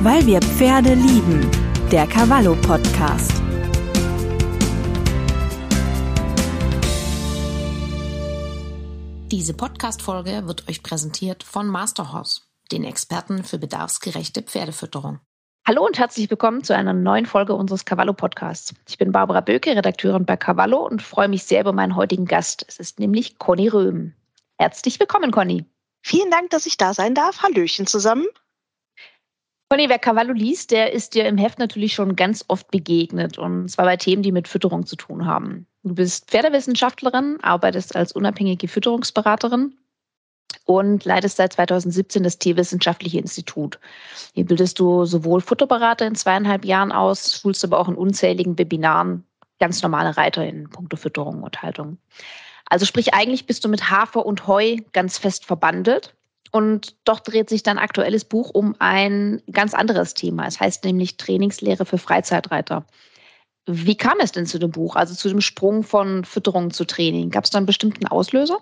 Weil wir Pferde lieben. Der Cavallo Podcast. Diese Podcast-Folge wird euch präsentiert von Masterhorse, den Experten für bedarfsgerechte Pferdefütterung. Hallo und herzlich willkommen zu einer neuen Folge unseres Cavallo Podcasts. Ich bin Barbara Böke, Redakteurin bei Cavallo und freue mich sehr über meinen heutigen Gast. Es ist nämlich Conny Röhm. Herzlich willkommen, Conny. Vielen Dank, dass ich da sein darf. Hallöchen zusammen. Conny, wer Cavallo liest, der ist dir im Heft natürlich schon ganz oft begegnet und zwar bei Themen, die mit Fütterung zu tun haben. Du bist Pferdewissenschaftlerin, arbeitest als unabhängige Fütterungsberaterin und leitest seit 2017 das Tierwissenschaftliche Institut. Hier bildest du sowohl Futterberater in zweieinhalb Jahren aus, schulst aber auch in unzähligen Webinaren ganz normale Reiter in puncto Fütterung und Haltung. Also sprich, eigentlich bist du mit Hafer und Heu ganz fest verbandelt. Und doch dreht sich dein aktuelles Buch um ein ganz anderes Thema. Es heißt nämlich Trainingslehre für Freizeitreiter. Wie kam es denn zu dem Buch, also zu dem Sprung von Fütterung zu Training? Gab es da einen bestimmten Auslöser?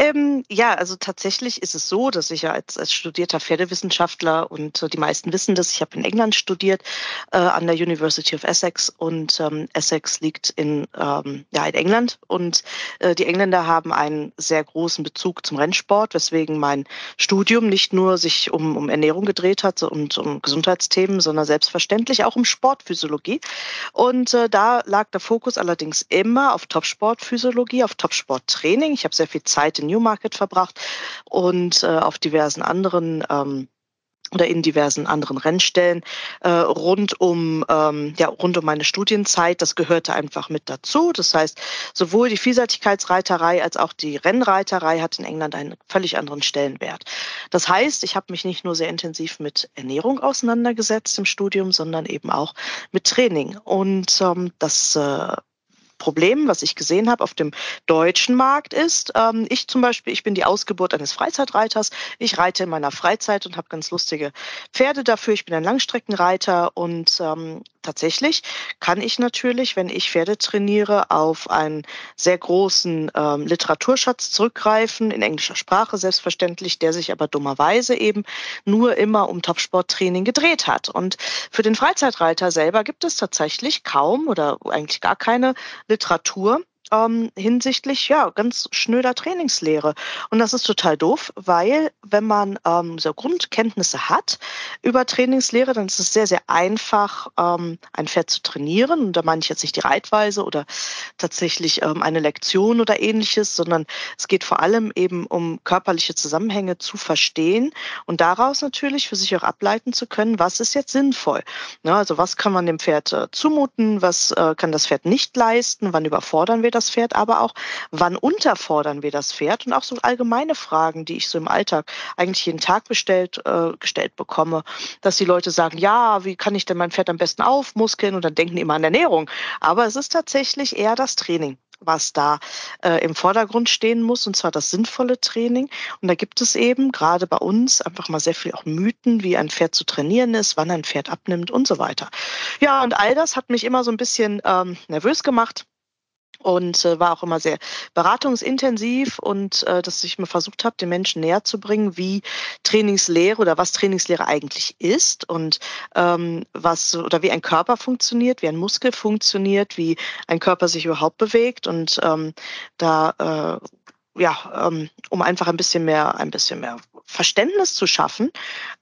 Ähm, ja, also tatsächlich ist es so, dass ich ja als, als studierter Pferdewissenschaftler und äh, die meisten wissen das, ich habe in England studiert äh, an der University of Essex und ähm, Essex liegt in, ähm, ja, in England und äh, die Engländer haben einen sehr großen Bezug zum Rennsport, weswegen mein Studium nicht nur sich um, um Ernährung gedreht hat und um Gesundheitsthemen, sondern selbstverständlich auch um Sportphysiologie. Und äh, da lag der Fokus allerdings immer auf Topsportphysiologie, auf Topsporttraining. Ich habe sehr viel Zeit in in Newmarket verbracht und äh, auf diversen anderen ähm, oder in diversen anderen Rennstellen äh, rund um ähm, ja rund um meine Studienzeit. Das gehörte einfach mit dazu. Das heißt, sowohl die Vielseitigkeitsreiterei als auch die Rennreiterei hat in England einen völlig anderen Stellenwert. Das heißt, ich habe mich nicht nur sehr intensiv mit Ernährung auseinandergesetzt im Studium, sondern eben auch mit Training. Und ähm, das äh, Problem, was ich gesehen habe auf dem deutschen Markt ist, ähm, ich zum Beispiel, ich bin die Ausgeburt eines Freizeitreiters. Ich reite in meiner Freizeit und habe ganz lustige Pferde dafür. Ich bin ein Langstreckenreiter und ähm, tatsächlich kann ich natürlich, wenn ich Pferde trainiere, auf einen sehr großen ähm, Literaturschatz zurückgreifen, in englischer Sprache selbstverständlich, der sich aber dummerweise eben nur immer um Topsporttraining gedreht hat. Und für den Freizeitreiter selber gibt es tatsächlich kaum oder eigentlich gar keine Literatur ähm, hinsichtlich ja ganz schnöder Trainingslehre. Und das ist total doof, weil wenn man ähm, so Grundkenntnisse hat über Trainingslehre, dann ist es sehr, sehr einfach, ähm, ein Pferd zu trainieren. Und da meine ich jetzt nicht die Reitweise oder tatsächlich ähm, eine Lektion oder ähnliches, sondern es geht vor allem eben um körperliche Zusammenhänge zu verstehen und daraus natürlich für sich auch ableiten zu können, was ist jetzt sinnvoll. Ja, also was kann man dem Pferd äh, zumuten, was äh, kann das Pferd nicht leisten, wann überfordern wir das Pferd, aber auch, wann unterfordern wir das Pferd und auch so allgemeine Fragen, die ich so im Alltag eigentlich jeden Tag bestellt, äh, gestellt bekomme, dass die Leute sagen, ja, wie kann ich denn mein Pferd am besten aufmuskeln und dann denken die immer an Ernährung. Aber es ist tatsächlich eher das Training was da äh, im Vordergrund stehen muss, und zwar das sinnvolle Training. Und da gibt es eben gerade bei uns einfach mal sehr viel auch Mythen, wie ein Pferd zu trainieren ist, wann ein Pferd abnimmt und so weiter. Ja, und all das hat mich immer so ein bisschen ähm, nervös gemacht und äh, war auch immer sehr beratungsintensiv und äh, dass ich mir versucht habe, den Menschen näher zu bringen, wie Trainingslehre oder was Trainingslehre eigentlich ist und ähm, was oder wie ein Körper funktioniert, wie ein Muskel funktioniert, wie ein Körper sich überhaupt bewegt und ähm, da äh, ja, ähm, um einfach ein bisschen mehr, ein bisschen mehr Verständnis zu schaffen,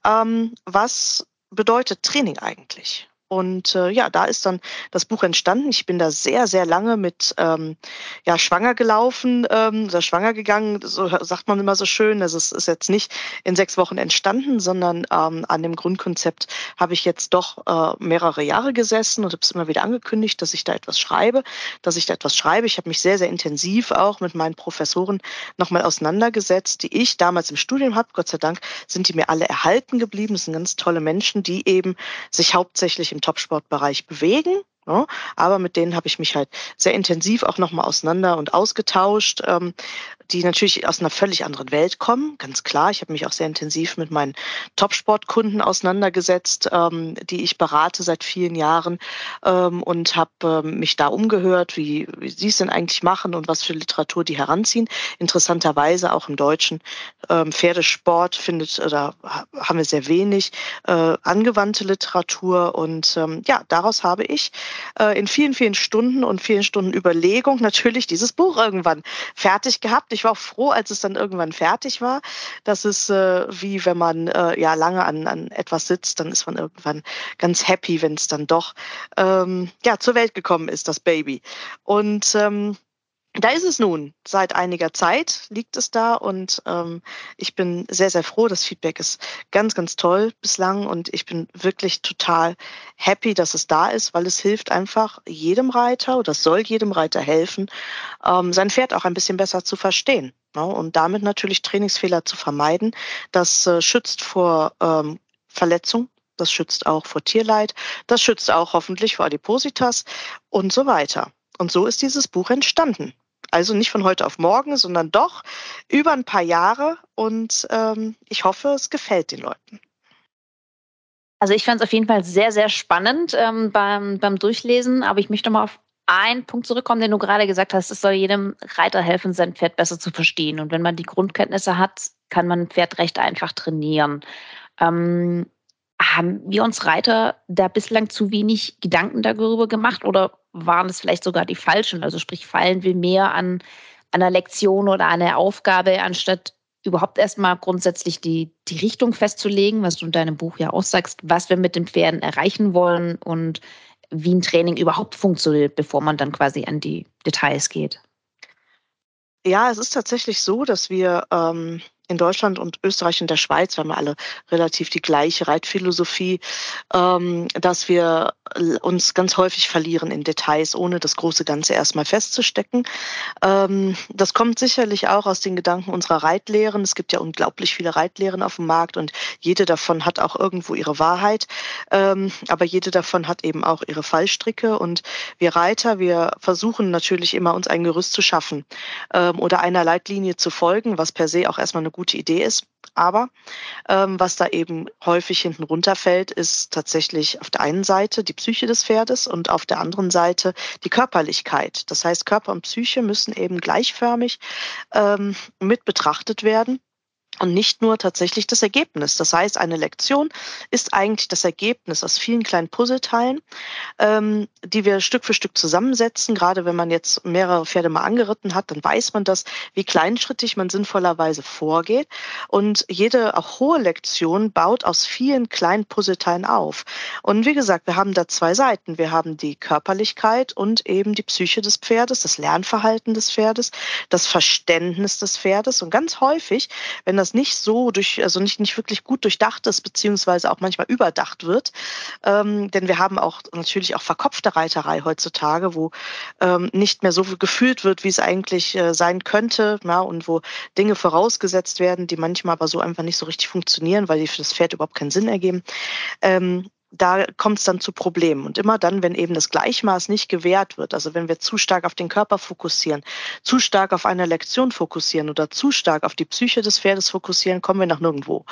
ähm, was bedeutet Training eigentlich? Und äh, ja, da ist dann das Buch entstanden. Ich bin da sehr, sehr lange mit ähm, ja, schwanger gelaufen ähm, oder schwanger gegangen, so sagt man immer so schön. Also es ist jetzt nicht in sechs Wochen entstanden, sondern ähm, an dem Grundkonzept habe ich jetzt doch äh, mehrere Jahre gesessen und habe es immer wieder angekündigt, dass ich da etwas schreibe, dass ich da etwas schreibe. Ich habe mich sehr, sehr intensiv auch mit meinen Professoren nochmal auseinandergesetzt, die ich damals im Studium habe. Gott sei Dank sind die mir alle erhalten geblieben. Das sind ganz tolle Menschen, die eben sich hauptsächlich im Topsportbereich bewegen. Ne? aber mit denen habe ich mich halt sehr intensiv auch nochmal auseinander und ausgetauscht. Ähm, die natürlich aus einer völlig anderen Welt kommen, ganz klar. Ich habe mich auch sehr intensiv mit meinen Top-Sportkunden auseinandergesetzt, ähm, die ich berate seit vielen Jahren ähm, und habe ähm, mich da umgehört, wie, wie sie es denn eigentlich machen und was für Literatur die heranziehen. Interessanterweise auch im Deutschen ähm, Pferdesport findet oder haben wir sehr wenig äh, angewandte Literatur und ähm, ja, daraus habe ich äh, in vielen, vielen Stunden und vielen Stunden Überlegung natürlich dieses Buch irgendwann fertig gehabt. Ich war auch froh, als es dann irgendwann fertig war. Das ist äh, wie wenn man äh, ja lange an, an etwas sitzt, dann ist man irgendwann ganz happy, wenn es dann doch ähm, ja zur Welt gekommen ist, das Baby. Und ähm, da ist es nun. Seit einiger Zeit liegt es da und ähm, ich bin sehr, sehr froh. Das Feedback ist ganz, ganz toll bislang und ich bin wirklich total happy, dass es da ist, weil es hilft einfach jedem Reiter oder soll jedem Reiter helfen, ähm, sein Pferd auch ein bisschen besser zu verstehen ne? und damit natürlich Trainingsfehler zu vermeiden. Das äh, schützt vor ähm, Verletzung, das schützt auch vor Tierleid, das schützt auch hoffentlich vor Adipositas und so weiter. Und so ist dieses Buch entstanden. Also nicht von heute auf morgen, sondern doch über ein paar Jahre. Und ähm, ich hoffe, es gefällt den Leuten. Also ich fand es auf jeden Fall sehr, sehr spannend ähm, beim, beim Durchlesen. Aber ich möchte mal auf einen Punkt zurückkommen, den du gerade gesagt hast. Es soll jedem Reiter helfen, sein Pferd besser zu verstehen. Und wenn man die Grundkenntnisse hat, kann man ein Pferd recht einfach trainieren. Ähm, haben wir uns Reiter da bislang zu wenig Gedanken darüber gemacht oder waren es vielleicht sogar die falschen? Also sprich, fallen wir mehr an, einer Lektion oder einer Aufgabe, anstatt überhaupt erstmal grundsätzlich die, die Richtung festzulegen, was du in deinem Buch ja auch sagst, was wir mit den Pferden erreichen wollen und wie ein Training überhaupt funktioniert, bevor man dann quasi an die Details geht. Ja, es ist tatsächlich so, dass wir ähm, in Deutschland und Österreich und der Schweiz, wir haben alle relativ die gleiche Reitphilosophie, ähm, dass wir uns ganz häufig verlieren in Details, ohne das große Ganze erstmal festzustecken. Ähm, das kommt sicherlich auch aus den Gedanken unserer Reitlehren. Es gibt ja unglaublich viele Reitlehren auf dem Markt und jede davon hat auch irgendwo ihre Wahrheit. Ähm, aber jede davon hat eben auch ihre Fallstricke und wir Reiter, wir versuchen natürlich immer uns ein Gerüst zu schaffen oder einer Leitlinie zu folgen, was per se auch erstmal eine gute Idee ist. Aber ähm, was da eben häufig hinten runterfällt, ist tatsächlich auf der einen Seite die Psyche des Pferdes und auf der anderen Seite die Körperlichkeit. Das heißt, Körper und Psyche müssen eben gleichförmig ähm, mit betrachtet werden und nicht nur tatsächlich das Ergebnis. Das heißt, eine Lektion ist eigentlich das Ergebnis aus vielen kleinen Puzzleteilen, ähm, die wir Stück für Stück zusammensetzen. Gerade wenn man jetzt mehrere Pferde mal angeritten hat, dann weiß man das, wie kleinschrittig man sinnvollerweise vorgeht. Und jede auch hohe Lektion baut aus vielen kleinen Puzzleteilen auf. Und wie gesagt, wir haben da zwei Seiten. Wir haben die Körperlichkeit und eben die Psyche des Pferdes, das Lernverhalten des Pferdes, das Verständnis des Pferdes. Und ganz häufig, wenn das nicht so durch, also nicht, nicht wirklich gut durchdacht ist, beziehungsweise auch manchmal überdacht wird. Ähm, denn wir haben auch natürlich auch verkopfte Reiterei heutzutage, wo ähm, nicht mehr so gefühlt wird, wie es eigentlich äh, sein könnte, ja, und wo Dinge vorausgesetzt werden, die manchmal aber so einfach nicht so richtig funktionieren, weil die für das Pferd überhaupt keinen Sinn ergeben. Ähm, da kommt es dann zu Problemen. Und immer dann, wenn eben das Gleichmaß nicht gewährt wird, also wenn wir zu stark auf den Körper fokussieren, zu stark auf eine Lektion fokussieren oder zu stark auf die Psyche des Pferdes fokussieren, kommen wir nach nirgendwo.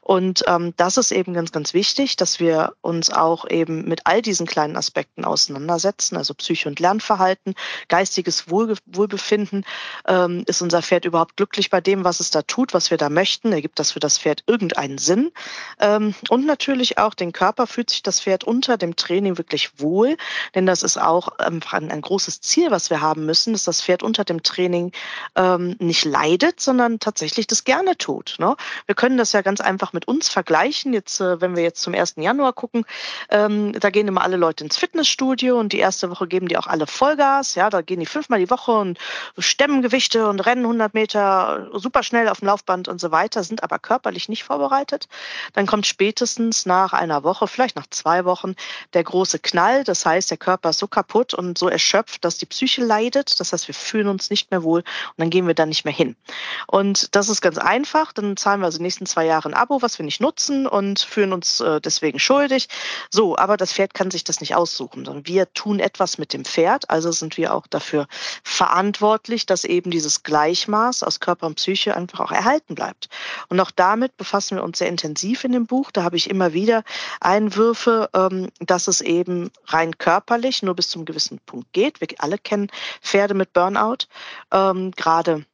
Und ähm, das ist eben ganz, ganz wichtig, dass wir uns auch eben mit all diesen kleinen Aspekten auseinandersetzen, also Psyche und Lernverhalten, geistiges Wohl, Wohlbefinden. Ähm, ist unser Pferd überhaupt glücklich bei dem, was es da tut, was wir da möchten? Ergibt das für das Pferd irgendeinen Sinn? Ähm, und natürlich auch den Körper für fühlt sich das Pferd unter dem Training wirklich wohl, denn das ist auch einfach ein, ein großes Ziel, was wir haben müssen, dass das Pferd unter dem Training ähm, nicht leidet, sondern tatsächlich das gerne tut. Ne? Wir können das ja ganz einfach mit uns vergleichen. Jetzt, äh, wenn wir jetzt zum 1. Januar gucken, ähm, da gehen immer alle Leute ins Fitnessstudio und die erste Woche geben die auch alle Vollgas. Ja, da gehen die fünfmal die Woche und stemmen Gewichte und rennen 100 Meter super schnell auf dem Laufband und so weiter, sind aber körperlich nicht vorbereitet. Dann kommt spätestens nach einer Woche, vielleicht vielleicht nach zwei Wochen der große Knall. Das heißt, der Körper ist so kaputt und so erschöpft, dass die Psyche leidet. Das heißt, wir fühlen uns nicht mehr wohl und dann gehen wir da nicht mehr hin. Und das ist ganz einfach. Dann zahlen wir also die nächsten zwei Jahre ein Abo, was wir nicht nutzen und fühlen uns äh, deswegen schuldig. So, aber das Pferd kann sich das nicht aussuchen, sondern wir tun etwas mit dem Pferd. Also sind wir auch dafür verantwortlich, dass eben dieses Gleichmaß aus Körper und Psyche einfach auch erhalten bleibt. Und auch damit befassen wir uns sehr intensiv in dem Buch. Da habe ich immer wieder Einwürfe, ähm, dass es eben rein körperlich nur bis zum gewissen Punkt geht. Wir alle kennen Pferde mit Burnout. Ähm, gerade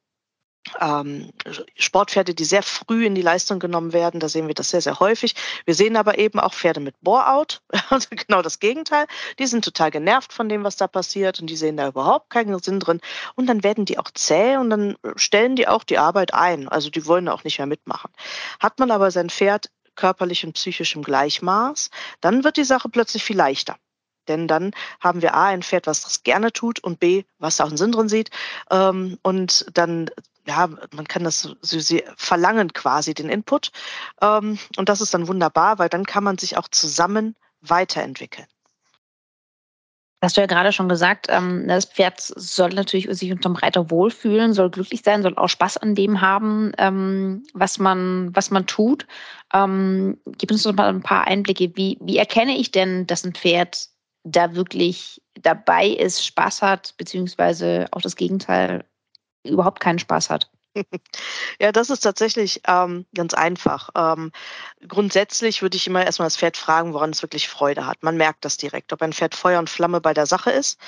ähm, Sportpferde, die sehr früh in die Leistung genommen werden. Da sehen wir das sehr, sehr häufig. Wir sehen aber eben auch Pferde mit Bore-out, also genau das Gegenteil. Die sind total genervt von dem, was da passiert und die sehen da überhaupt keinen Sinn drin. Und dann werden die auch zäh und dann stellen die auch die Arbeit ein. Also die wollen auch nicht mehr mitmachen. Hat man aber sein Pferd körperlich und psychisch im Gleichmaß, dann wird die Sache plötzlich viel leichter. Denn dann haben wir A, ein Pferd, was das gerne tut und B, was da auch einen Sinn drin sieht. Ähm, und dann ja, man kann das so, sie verlangen quasi den Input. Ähm, und das ist dann wunderbar, weil dann kann man sich auch zusammen weiterentwickeln. Hast du ja gerade schon gesagt, ähm, das Pferd soll natürlich sich unterm Reiter wohlfühlen, soll glücklich sein, soll auch Spaß an dem haben, ähm, was man, was man tut. Ähm, gib uns doch mal ein paar Einblicke. Wie, wie erkenne ich denn, dass ein Pferd da wirklich dabei ist, Spaß hat, beziehungsweise auch das Gegenteil überhaupt keinen Spaß hat. Ja, das ist tatsächlich ähm, ganz einfach. Ähm, grundsätzlich würde ich immer erstmal das Pferd fragen, woran es wirklich Freude hat. Man merkt das direkt, ob ein Pferd Feuer und Flamme bei der Sache ist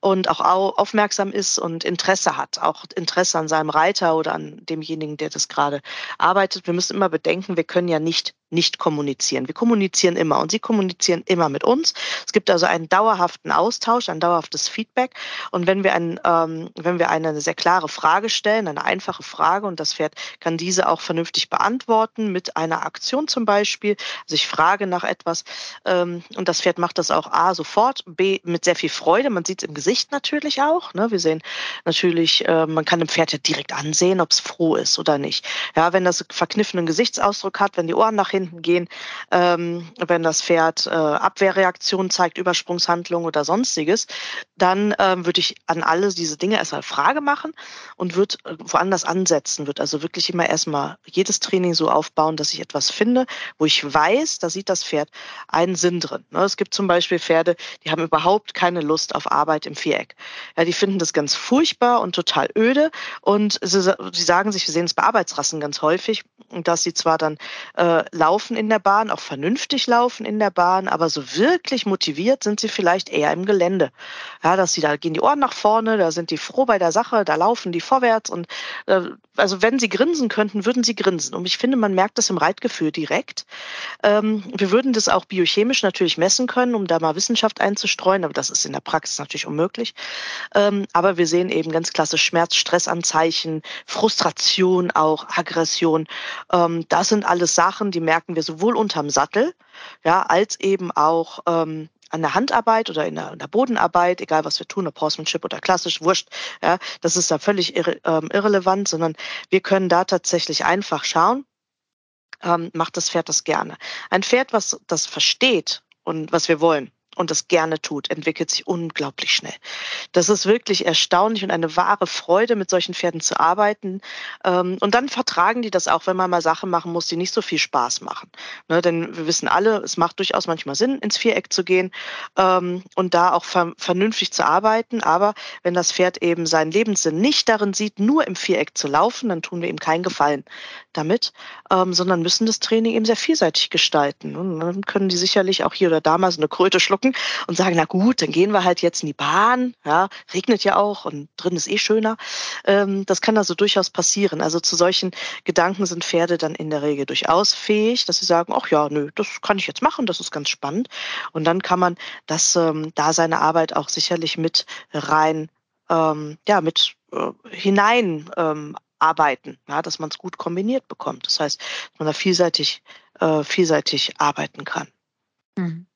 und auch aufmerksam ist und Interesse hat, auch Interesse an seinem Reiter oder an demjenigen, der das gerade arbeitet. Wir müssen immer bedenken, wir können ja nicht nicht kommunizieren. Wir kommunizieren immer und sie kommunizieren immer mit uns. Es gibt also einen dauerhaften Austausch, ein dauerhaftes Feedback. Und wenn wir, ein, ähm, wenn wir eine sehr klare Frage stellen, eine einfache Frage und das Pferd kann diese auch vernünftig beantworten mit einer Aktion zum Beispiel. Also ich frage nach etwas ähm, und das Pferd macht das auch A sofort, B mit sehr viel Freude. Man sieht es im Gesicht natürlich auch. Ne? Wir sehen natürlich, äh, man kann dem Pferd ja direkt ansehen, ob es froh ist oder nicht. Ja, wenn das verkniffenen Gesichtsausdruck hat, wenn die Ohren nach hinten hinten gehen, ähm, wenn das Pferd äh, Abwehrreaktionen zeigt, Übersprungshandlungen oder sonstiges, dann ähm, würde ich an alle diese Dinge erstmal Frage machen und würde äh, woanders ansetzen, würde also wirklich immer erstmal jedes Training so aufbauen, dass ich etwas finde, wo ich weiß, da sieht das Pferd einen Sinn drin. Ne? Es gibt zum Beispiel Pferde, die haben überhaupt keine Lust auf Arbeit im Viereck. Ja, die finden das ganz furchtbar und total öde und sie, sie sagen sich, wir sehen es bei Arbeitsrassen ganz häufig, dass sie zwar dann äh, laufen in der Bahn, auch vernünftig laufen in der Bahn, aber so wirklich motiviert sind sie vielleicht eher im Gelände. Ja, dass sie da gehen die Ohren nach vorne, da sind die froh bei der Sache, da laufen die vorwärts und äh, also wenn sie grinsen könnten, würden sie grinsen. Und ich finde, man merkt das im Reitgefühl direkt. Ähm, wir würden das auch biochemisch natürlich messen können, um da mal Wissenschaft einzustreuen, aber das ist in der Praxis natürlich unmöglich. Ähm, aber wir sehen eben ganz klassisch Schmerz, Stressanzeichen, Frustration auch, Aggression. Ähm, das sind alles Sachen, die merken wir sowohl unterm Sattel, ja, als eben auch ähm, an der Handarbeit oder in der, in der, Bodenarbeit, egal was wir tun, ob Horsemanship oder klassisch, wurscht, ja, das ist da völlig irre, ähm, irrelevant, sondern wir können da tatsächlich einfach schauen, ähm, macht das Pferd das gerne. Ein Pferd, was das versteht und was wir wollen, und das gerne tut, entwickelt sich unglaublich schnell. Das ist wirklich erstaunlich und eine wahre Freude, mit solchen Pferden zu arbeiten. Ähm, und dann vertragen die das auch, wenn man mal Sachen machen muss, die nicht so viel Spaß machen. Ne, denn wir wissen alle, es macht durchaus manchmal Sinn, ins Viereck zu gehen ähm, und da auch vernünftig zu arbeiten. Aber wenn das Pferd eben seinen Lebenssinn nicht darin sieht, nur im Viereck zu laufen, dann tun wir ihm keinen Gefallen damit, ähm, sondern müssen das Training eben sehr vielseitig gestalten. Und dann können die sicherlich auch hier oder da mal so eine Kröte schlucken gucken und sagen, na gut, dann gehen wir halt jetzt in die Bahn. Ja, regnet ja auch und drin ist eh schöner. Ähm, das kann also durchaus passieren. Also zu solchen Gedanken sind Pferde dann in der Regel durchaus fähig, dass sie sagen, ach ja, nö, das kann ich jetzt machen, das ist ganz spannend. Und dann kann man das ähm, da seine Arbeit auch sicherlich mit rein, ähm, ja, mit äh, hinein ähm, arbeiten, ja, dass man es gut kombiniert bekommt. Das heißt, dass man da vielseitig, äh, vielseitig arbeiten kann. Mhm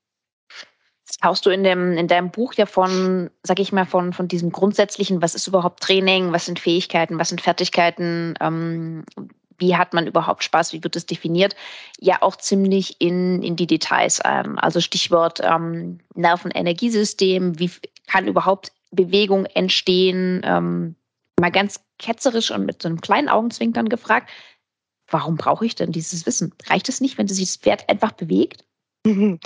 tauchst du in, dem, in deinem Buch ja von, sag ich mal, von, von diesem grundsätzlichen, was ist überhaupt Training, was sind Fähigkeiten, was sind Fertigkeiten, ähm, wie hat man überhaupt Spaß, wie wird es definiert, ja auch ziemlich in, in die Details ein. Also Stichwort ähm, Nervenenergiesystem, wie kann überhaupt Bewegung entstehen? Ähm, mal ganz ketzerisch und mit so einem kleinen Augenzwinkern gefragt, warum brauche ich denn dieses Wissen? Reicht es nicht, wenn sich das Pferd einfach bewegt?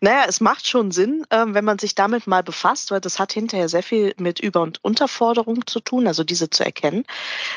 Naja, es macht schon Sinn, ähm, wenn man sich damit mal befasst, weil das hat hinterher sehr viel mit Über- und Unterforderung zu tun, also diese zu erkennen.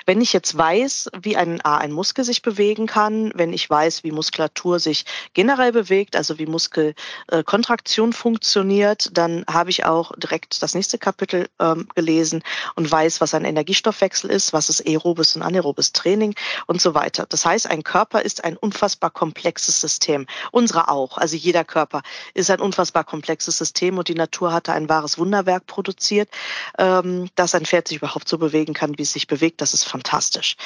Wenn ich jetzt weiß, wie ein, ein Muskel sich bewegen kann, wenn ich weiß, wie Muskulatur sich generell bewegt, also wie Muskelkontraktion funktioniert, dann habe ich auch direkt das nächste Kapitel ähm, gelesen und weiß, was ein Energiestoffwechsel ist, was ist aerobes und anaerobes Training und so weiter. Das heißt, ein Körper ist ein unfassbar komplexes System. Unsere auch. Also jeder Körper ist ein unfassbar komplexes System und die Natur hatte ein wahres Wunderwerk produziert, ähm, dass ein Pferd sich überhaupt so bewegen kann, wie es sich bewegt. Das ist fantastisch.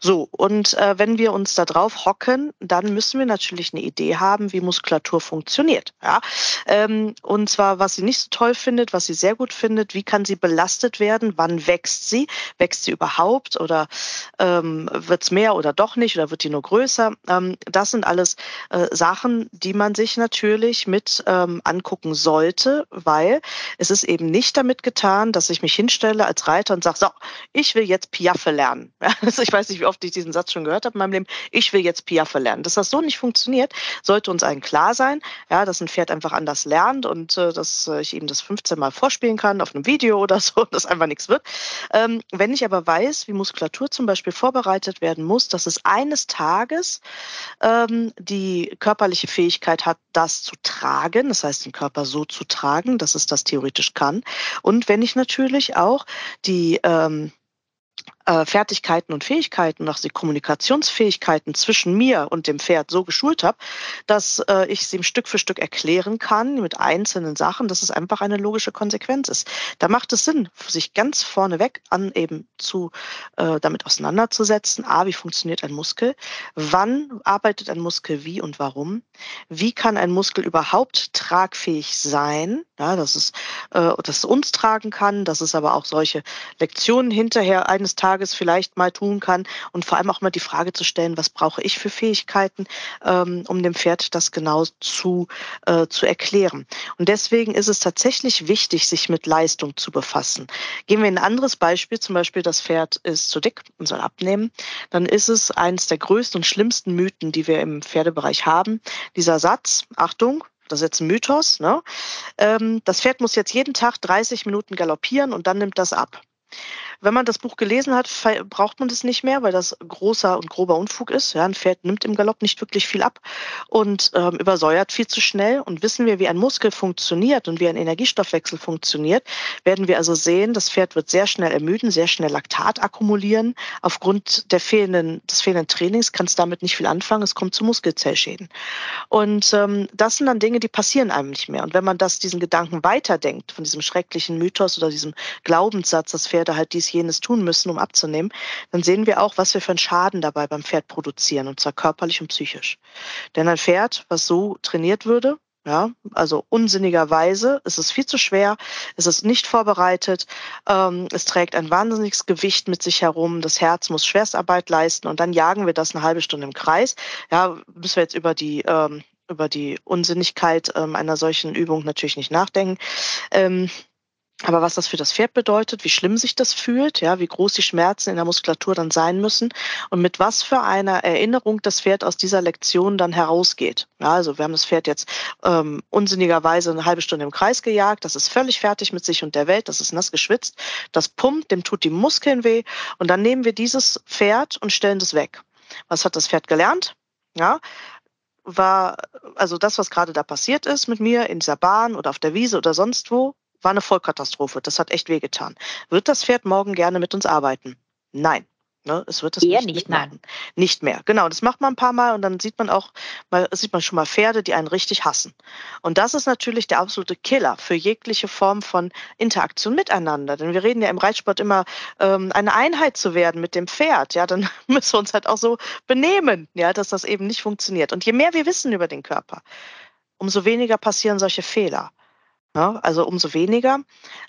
So, und äh, wenn wir uns da drauf hocken, dann müssen wir natürlich eine Idee haben, wie Muskulatur funktioniert. Ja? Ähm, und zwar, was sie nicht so toll findet, was sie sehr gut findet, wie kann sie belastet werden, wann wächst sie, wächst sie überhaupt oder ähm, wird es mehr oder doch nicht oder wird die nur größer. Ähm, das sind alles äh, Sachen, die man sich natürlich natürlich mit ähm, angucken sollte, weil es ist eben nicht damit getan, dass ich mich hinstelle als Reiter und sage, so, ich will jetzt Piaffe lernen. Also ich weiß nicht, wie oft ich diesen Satz schon gehört habe in meinem Leben. Ich will jetzt Piaffe lernen. Dass das so nicht funktioniert, sollte uns allen klar sein, ja, dass ein Pferd einfach anders lernt und äh, dass äh, ich ihm das 15 Mal vorspielen kann auf einem Video oder so, dass einfach nichts wird. Ähm, wenn ich aber weiß, wie Muskulatur zum Beispiel vorbereitet werden muss, dass es eines Tages ähm, die körperliche Fähigkeit hat, das zu tragen, das heißt den Körper so zu tragen, dass es das theoretisch kann. Und wenn ich natürlich auch die ähm, äh, Fertigkeiten und Fähigkeiten, auch die Kommunikationsfähigkeiten zwischen mir und dem Pferd so geschult habe, dass äh, ich es ihm Stück für Stück erklären kann mit einzelnen Sachen, dass es einfach eine logische Konsequenz ist. Da macht es Sinn, sich ganz vorneweg an eben zu äh, damit auseinanderzusetzen. A, wie funktioniert ein Muskel? Wann arbeitet ein Muskel wie und warum? Wie kann ein Muskel überhaupt tragfähig sein? Ja, dass es, äh, dass es uns tragen kann, dass es aber auch solche Lektionen hinterher eines Tages Tages vielleicht mal tun kann und vor allem auch mal die Frage zu stellen, was brauche ich für Fähigkeiten, ähm, um dem Pferd das genau zu, äh, zu erklären. Und deswegen ist es tatsächlich wichtig, sich mit Leistung zu befassen. Gehen wir in ein anderes Beispiel, zum Beispiel das Pferd ist zu dick und soll abnehmen, dann ist es eines der größten und schlimmsten Mythen, die wir im Pferdebereich haben. Dieser Satz, Achtung, das ist jetzt ein Mythos, ne? Ähm, das Pferd muss jetzt jeden Tag 30 Minuten galoppieren und dann nimmt das ab. Wenn man das Buch gelesen hat, braucht man das nicht mehr, weil das großer und grober Unfug ist. Ja, ein Pferd nimmt im Galopp nicht wirklich viel ab und ähm, übersäuert viel zu schnell. Und wissen wir, wie ein Muskel funktioniert und wie ein Energiestoffwechsel funktioniert, werden wir also sehen, das Pferd wird sehr schnell ermüden, sehr schnell Laktat akkumulieren. Aufgrund der fehlenden, des fehlenden Trainings kann es damit nicht viel anfangen. Es kommt zu Muskelzellschäden. Und ähm, das sind dann Dinge, die passieren einem nicht mehr. Und wenn man das, diesen Gedanken weiterdenkt, von diesem schrecklichen Mythos oder diesem Glaubenssatz, dass Pferde halt dies jenes tun müssen, um abzunehmen, dann sehen wir auch, was wir für einen Schaden dabei beim Pferd produzieren, und zwar körperlich und psychisch. Denn ein Pferd, was so trainiert würde, ja, also unsinnigerweise, es ist viel zu schwer, es ist nicht vorbereitet, ähm, es trägt ein wahnsinniges Gewicht mit sich herum, das Herz muss Schwerstarbeit leisten und dann jagen wir das eine halbe Stunde im Kreis. Ja, müssen wir jetzt über die ähm, über die Unsinnigkeit ähm, einer solchen Übung natürlich nicht nachdenken. Ähm, aber was das für das Pferd bedeutet, wie schlimm sich das fühlt, ja, wie groß die Schmerzen in der Muskulatur dann sein müssen und mit was für einer Erinnerung das Pferd aus dieser Lektion dann herausgeht. Ja, also wir haben das Pferd jetzt ähm, unsinnigerweise eine halbe Stunde im Kreis gejagt, das ist völlig fertig mit sich und der Welt, das ist nass geschwitzt, das pumpt, dem tut die Muskeln weh und dann nehmen wir dieses Pferd und stellen das weg. Was hat das Pferd gelernt? Ja, war also das, was gerade da passiert ist mit mir in dieser Bahn oder auf der Wiese oder sonst wo, war eine Vollkatastrophe. Das hat echt wehgetan. Wird das Pferd morgen gerne mit uns arbeiten? Nein. Ne, es wird es Eher nicht, nicht nein. Nicht mehr. Genau, das macht man ein paar Mal und dann sieht man auch, mal, sieht man schon mal Pferde, die einen richtig hassen. Und das ist natürlich der absolute Killer für jegliche Form von Interaktion miteinander. Denn wir reden ja im Reitsport immer, ähm, eine Einheit zu werden mit dem Pferd. Ja, dann müssen wir uns halt auch so benehmen, ja, dass das eben nicht funktioniert. Und je mehr wir wissen über den Körper, umso weniger passieren solche Fehler. Ja, also umso weniger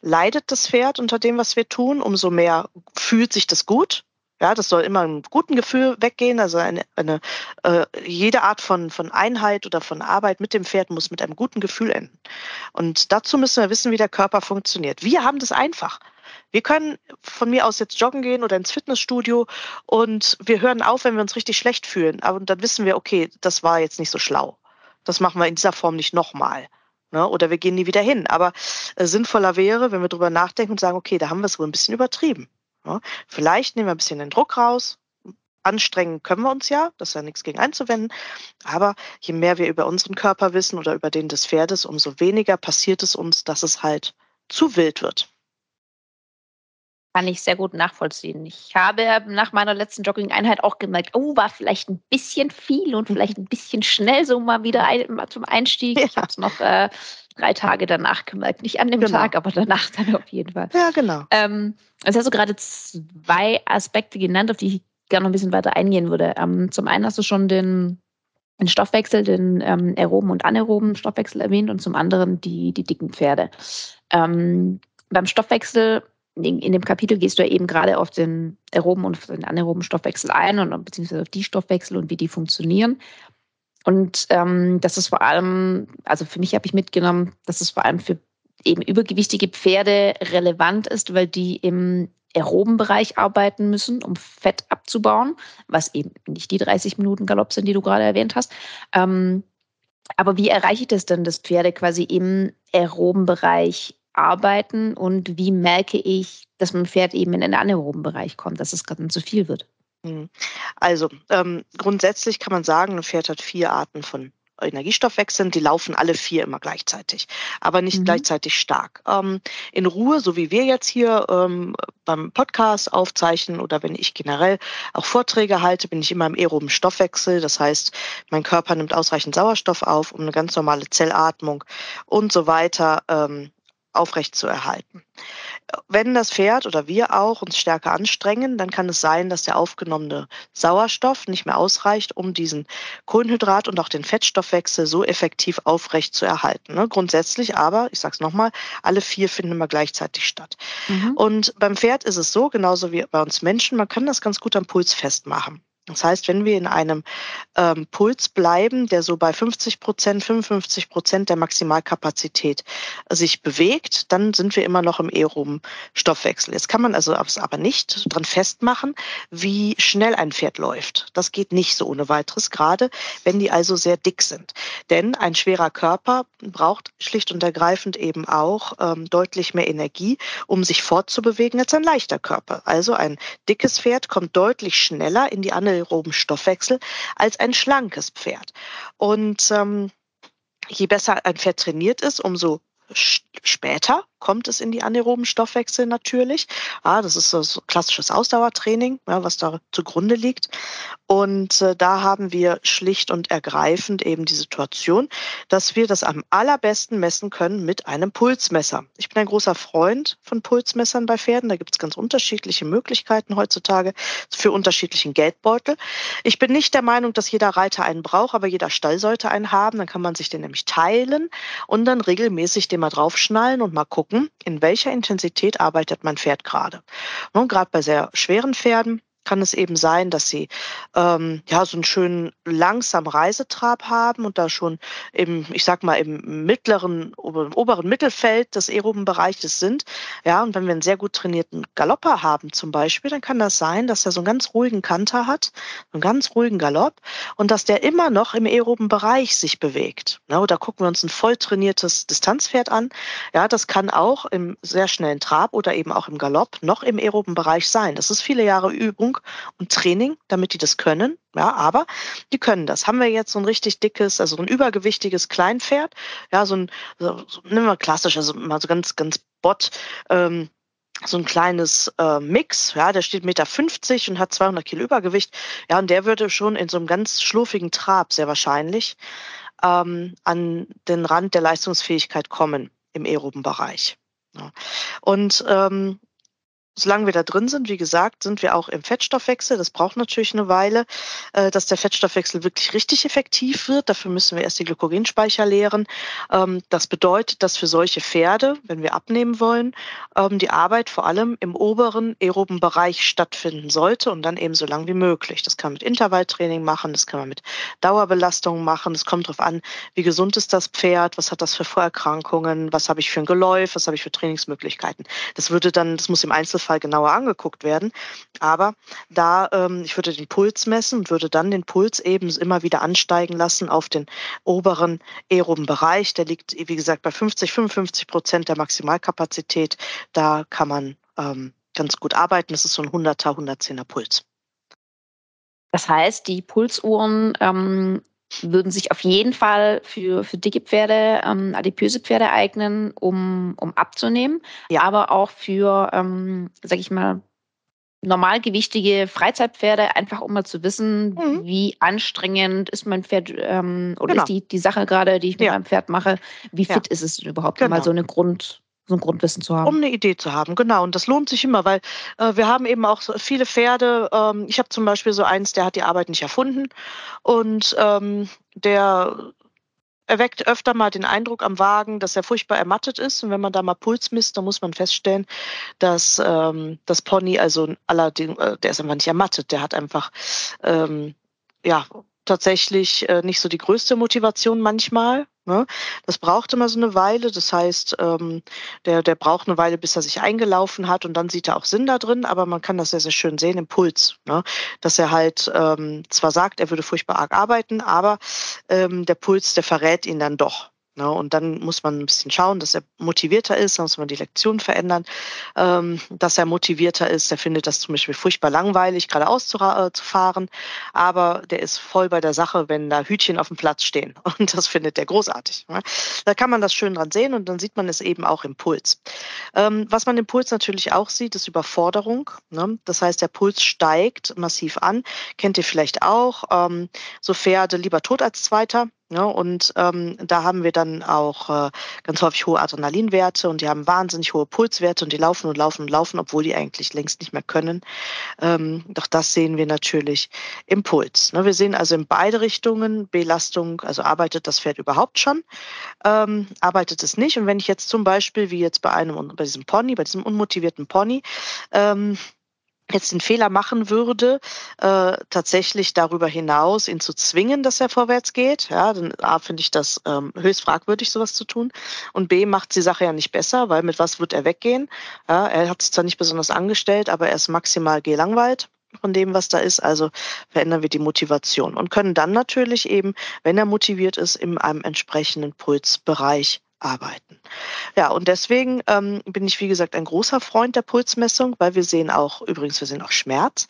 leidet das Pferd unter dem, was wir tun, umso mehr fühlt sich das gut. Ja, das soll immer ein guten Gefühl weggehen. Also eine, eine äh, jede Art von, von Einheit oder von Arbeit mit dem Pferd muss mit einem guten Gefühl enden. Und dazu müssen wir wissen, wie der Körper funktioniert. Wir haben das einfach. Wir können von mir aus jetzt joggen gehen oder ins Fitnessstudio und wir hören auf, wenn wir uns richtig schlecht fühlen. Aber dann wissen wir, okay, das war jetzt nicht so schlau. Das machen wir in dieser Form nicht nochmal. Ne? Oder wir gehen nie wieder hin. Aber äh, sinnvoller wäre, wenn wir drüber nachdenken und sagen, okay, da haben wir es wohl ein bisschen übertrieben. Ja, vielleicht nehmen wir ein bisschen den Druck raus. Anstrengen können wir uns ja, das ist ja nichts gegen einzuwenden. Aber je mehr wir über unseren Körper wissen oder über den des Pferdes, umso weniger passiert es uns, dass es halt zu wild wird. Kann ich sehr gut nachvollziehen. Ich habe nach meiner letzten Jogging-Einheit auch gemerkt, oh, war vielleicht ein bisschen viel und vielleicht ein bisschen schnell so mal wieder ein, mal zum Einstieg. Ja. Ich habe es noch äh, drei Tage danach gemerkt. Nicht an dem genau. Tag, aber danach dann auf jeden Fall. Ja, genau. Ähm, also hast du gerade zwei Aspekte genannt, auf die ich gerne noch ein bisschen weiter eingehen würde. Ähm, zum einen hast du schon den, den Stoffwechsel, den ähm, aeroben und anaeroben Stoffwechsel erwähnt und zum anderen die, die dicken Pferde. Ähm, beim Stoffwechsel in, dem Kapitel gehst du ja eben gerade auf den aeroben und den anaeroben Stoffwechsel ein und beziehungsweise auf die Stoffwechsel und wie die funktionieren. Und ähm, das ist vor allem, also für mich habe ich mitgenommen, dass es vor allem für eben übergewichtige Pferde relevant ist, weil die im aeroben Bereich arbeiten müssen, um Fett abzubauen, was eben nicht die 30 Minuten Galopp sind, die du gerade erwähnt hast. Ähm, aber wie erreiche ich das denn, dass Pferde quasi im aeroben Bereich arbeiten und wie merke ich, dass mein Pferd eben in den anaeroben Bereich kommt, dass es gerade zu viel wird? Mhm. Also ähm, grundsätzlich kann man sagen, ein Pferd hat vier Arten von Energiestoffwechseln, die laufen alle vier immer gleichzeitig, aber nicht mhm. gleichzeitig stark. Ähm, in Ruhe, so wie wir jetzt hier ähm, beim Podcast aufzeichnen oder wenn ich generell auch Vorträge halte, bin ich immer im aeroben Stoffwechsel. Das heißt, mein Körper nimmt ausreichend Sauerstoff auf, um eine ganz normale Zellatmung und so weiter ähm, aufrecht zu erhalten. Wenn das Pferd oder wir auch uns stärker anstrengen, dann kann es sein, dass der aufgenommene Sauerstoff nicht mehr ausreicht, um diesen Kohlenhydrat- und auch den Fettstoffwechsel so effektiv aufrecht zu erhalten. Ne? Grundsätzlich aber, ich sage es nochmal, alle vier finden immer gleichzeitig statt. Mhm. Und beim Pferd ist es so, genauso wie bei uns Menschen, man kann das ganz gut am Puls festmachen. Das heißt, wenn wir in einem ähm, Puls bleiben, der so bei 50 Prozent, 55 Prozent der Maximalkapazität sich bewegt, dann sind wir immer noch im aeroben Stoffwechsel. Jetzt kann man also aber nicht dran festmachen, wie schnell ein Pferd läuft. Das geht nicht so ohne weiteres, gerade wenn die also sehr dick sind. Denn ein schwerer Körper braucht schlicht und ergreifend eben auch ähm, deutlich mehr Energie, um sich fortzubewegen als ein leichter Körper. Also ein dickes Pferd kommt deutlich schneller in die andere anaeroben Stoffwechsel als ein schlankes Pferd. Und ähm, je besser ein Pferd trainiert ist, umso später kommt es in die anaeroben Stoffwechsel natürlich. Ja, das ist so klassisches Ausdauertraining, ja, was da zugrunde liegt. Und äh, da haben wir schlicht und ergreifend eben die Situation, dass wir das am allerbesten messen können mit einem Pulsmesser. Ich bin ein großer Freund von Pulsmessern bei Pferden. Da gibt es ganz unterschiedliche Möglichkeiten heutzutage für unterschiedlichen Geldbeutel. Ich bin nicht der Meinung, dass jeder Reiter einen braucht, aber jeder Stall sollte einen haben. Dann kann man sich den nämlich teilen und dann regelmäßig den mal draufschnallen und mal gucken, gucken, in welcher Intensität arbeitet mein Pferd gerade. Und gerade bei sehr schweren Pferden kann es eben sein, dass sie ähm, ja so einen schönen langsamen Reisetrab haben und da schon im, ich sag mal, im mittleren, oberen Mittelfeld des aeroben Bereiches sind. Ja, und wenn wir einen sehr gut trainierten Galopper haben zum Beispiel, dann kann das sein, dass er so einen ganz ruhigen Kanter hat, einen ganz ruhigen Galopp und dass der immer noch im aeroben Bereich sich bewegt. Ja, oder gucken wir uns ein voll trainiertes Distanzpferd an. Ja, das kann auch im sehr schnellen Trab oder eben auch im Galopp noch im aeroben Bereich sein. Das ist viele Jahre Übung Übung und Training, damit die das können. Ja, aber die können das. Haben wir jetzt so ein richtig dickes, also ein übergewichtiges Kleinpferd, ja, so ein, so, so, nehmen wir klassisch, also mal so ganz, ganz bot, ähm, so ein kleines äh, Mix, ja, der steht Meter 50 und hat 200 Kilo Übergewicht, ja, und der würde schon in so einem ganz schlurfigen Trab sehr wahrscheinlich ähm, an den Rand der Leistungsfähigkeit kommen im aeroben Bereich. Ja. Und ähm, solange wir da drin sind, wie gesagt, sind wir auch im Fettstoffwechsel. Das braucht natürlich eine Weile, äh, dass der Fettstoffwechsel wirklich richtig effektiv wird. Dafür müssen wir erst die Glykogenspeicher leeren. Ähm, das bedeutet, dass für solche Pferde, wenn wir abnehmen wollen, ähm, die Arbeit vor allem im oberen aeroben Bereich stattfinden sollte und dann eben so lang wie möglich. Das kann man mit Intervalltraining machen, das kann man mit Dauerbelastung machen. Es kommt darauf an, wie gesund ist das Pferd, was hat das für Vorerkrankungen, was habe ich für ein Geläuf, was habe ich für Trainingsmöglichkeiten. Das würde dann, das muss im Einzelfall Fall genauer angeguckt werden. Aber da, ähm, ich würde den Puls messen und würde dann den Puls eben immer wieder ansteigen lassen auf den oberen aeroben Bereich. Der liegt, wie gesagt, bei 50, 55 Prozent der Maximalkapazität. Da kann man ähm, ganz gut arbeiten. Das ist so ein 100er, 110er Puls. Das heißt, die Pulsuhren ähm, würden sich auf jeden Fall für, für dicke Pferde, ähm, adipöse Pferde eignen, um, um abzunehmen, ja. aber auch für, ähm, sag ich mal, normalgewichtige Freizeitpferde, einfach um mal zu wissen, mhm. wie anstrengend ist mein Pferd ähm, oder genau. ist die, die Sache gerade, die ich mit ja. meinem Pferd mache, wie fit ja. ist es überhaupt, genau. mal so eine Grund, so ein Grundwissen zu haben. Um eine Idee zu haben, genau. Und das lohnt sich immer, weil äh, wir haben eben auch so viele Pferde. Ähm, ich habe zum Beispiel so eins, der hat die Arbeit nicht erfunden und ähm, der erweckt öfter mal den Eindruck am Wagen, dass er furchtbar ermattet ist. Und wenn man da mal Puls misst, dann muss man feststellen, dass ähm, das Pony, also allerdings, äh, der ist einfach nicht ermattet. Der hat einfach, ähm, ja, tatsächlich äh, nicht so die größte Motivation manchmal. Ne? Das braucht immer so eine Weile. Das heißt, ähm, der, der braucht eine Weile, bis er sich eingelaufen hat und dann sieht er auch Sinn da drin, aber man kann das sehr, sehr schön sehen im Puls, ne? dass er halt ähm, zwar sagt, er würde furchtbar arg arbeiten, aber ähm, der Puls, der verrät ihn dann doch. Ne? Und dann muss man ein bisschen schauen, dass er motivierter ist, dann muss man die Lektion verändern, ähm, dass er motivierter ist. Der findet das zum Beispiel furchtbar langweilig, geradeaus zu, äh, zu fahren, aber der ist voll bei der Sache, wenn da Hütchen auf dem Platz stehen. Und das findet er großartig. Ne? Da kann man das schön dran sehen und dann sieht man es eben auch im Puls. Ähm, was man im Puls natürlich auch sieht, ist Überforderung. Ne? Das heißt, der Puls steigt massiv an. Kennt ihr vielleicht auch. Ähm, so Pferde lieber tot als Zweiter. Ja, ne? und ähm, da haben wir dann auch äh, ganz häufig hohe Adrenalinwerte und die haben wahnsinnig hohe Pulswerte und die laufen und laufen und laufen, obwohl die eigentlich längst nicht mehr können. Ähm, doch das sehen wir natürlich im Puls. Ne? Wir sehen also in beide Richtungen Belastung, also arbeitet das Pferd überhaupt schon, ähm, arbeitet es nicht. Und wenn ich jetzt zum Beispiel, wie jetzt bei einem, bei diesem Pony, bei diesem unmotivierten Pony, ähm, jetzt den Fehler machen würde, äh, tatsächlich darüber hinaus ihn zu zwingen, dass er vorwärts geht. Ja, dann A, finde ich das ähm, höchst fragwürdig, sowas zu tun. Und B, macht die Sache ja nicht besser, weil mit was wird er weggehen? Ja, er hat sich zwar nicht besonders angestellt, aber er ist maximal gelangweilt von dem, was da ist. Also verändern wir die Motivation und können dann natürlich eben, wenn er motiviert ist, in einem entsprechenden Pulsbereich arbeiten. Ja, und deswegen ähm, bin ich, wie gesagt, ein großer Freund der Pulsmessung, weil wir sehen auch, übrigens, wir sehen auch Schmerz.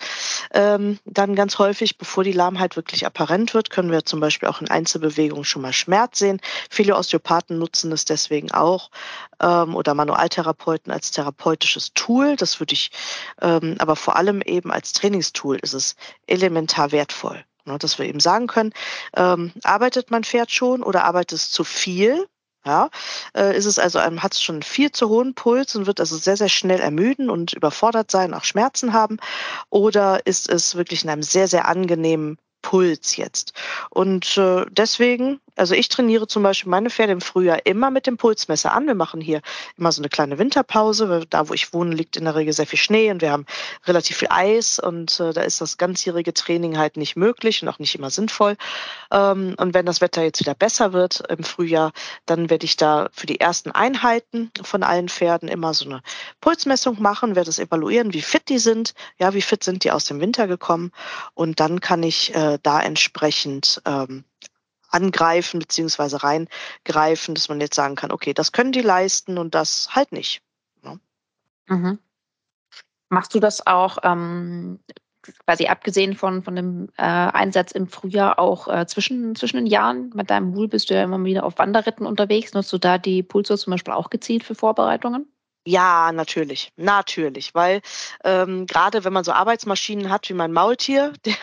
Ähm, dann ganz häufig, bevor die Lahmheit wirklich apparent wird, können wir zum Beispiel auch in Einzelbewegungen schon mal Schmerz sehen. Viele Osteopathen nutzen es deswegen auch ähm, oder Manualtherapeuten als therapeutisches Tool. Das würde ich ähm, aber vor allem eben als Trainingstool ist es elementar wertvoll. Ne, dass wir eben sagen können, ähm, arbeitet mein Pferd schon oder arbeitet es zu viel? Ja, äh, ist es also, hat es schon viel zu hohen Puls und wird also sehr, sehr schnell ermüden und überfordert sein, auch Schmerzen haben? Oder ist es wirklich in einem sehr, sehr angenehmen Puls jetzt? Und äh, deswegen also ich trainiere zum Beispiel meine Pferde im Frühjahr immer mit dem Pulsmesser an. Wir machen hier immer so eine kleine Winterpause, da, wo ich wohne, liegt in der Regel sehr viel Schnee und wir haben relativ viel Eis und äh, da ist das ganzjährige Training halt nicht möglich und auch nicht immer sinnvoll. Ähm, und wenn das Wetter jetzt wieder besser wird im Frühjahr, dann werde ich da für die ersten Einheiten von allen Pferden immer so eine Pulsmessung machen, werde es evaluieren, wie fit die sind, ja, wie fit sind die aus dem Winter gekommen und dann kann ich äh, da entsprechend ähm, angreifen beziehungsweise reingreifen, dass man jetzt sagen kann, okay, das können die leisten und das halt nicht. Ne? Mhm. Machst du das auch ähm, quasi abgesehen von, von dem äh, Einsatz im Frühjahr auch äh, zwischen, zwischen den Jahren? Mit deinem Hul bist du ja immer wieder auf Wanderritten unterwegs. Nutzt du da die Pulso zum Beispiel auch gezielt für Vorbereitungen? Ja, natürlich, natürlich, weil ähm, gerade wenn man so Arbeitsmaschinen hat wie mein Maultier, der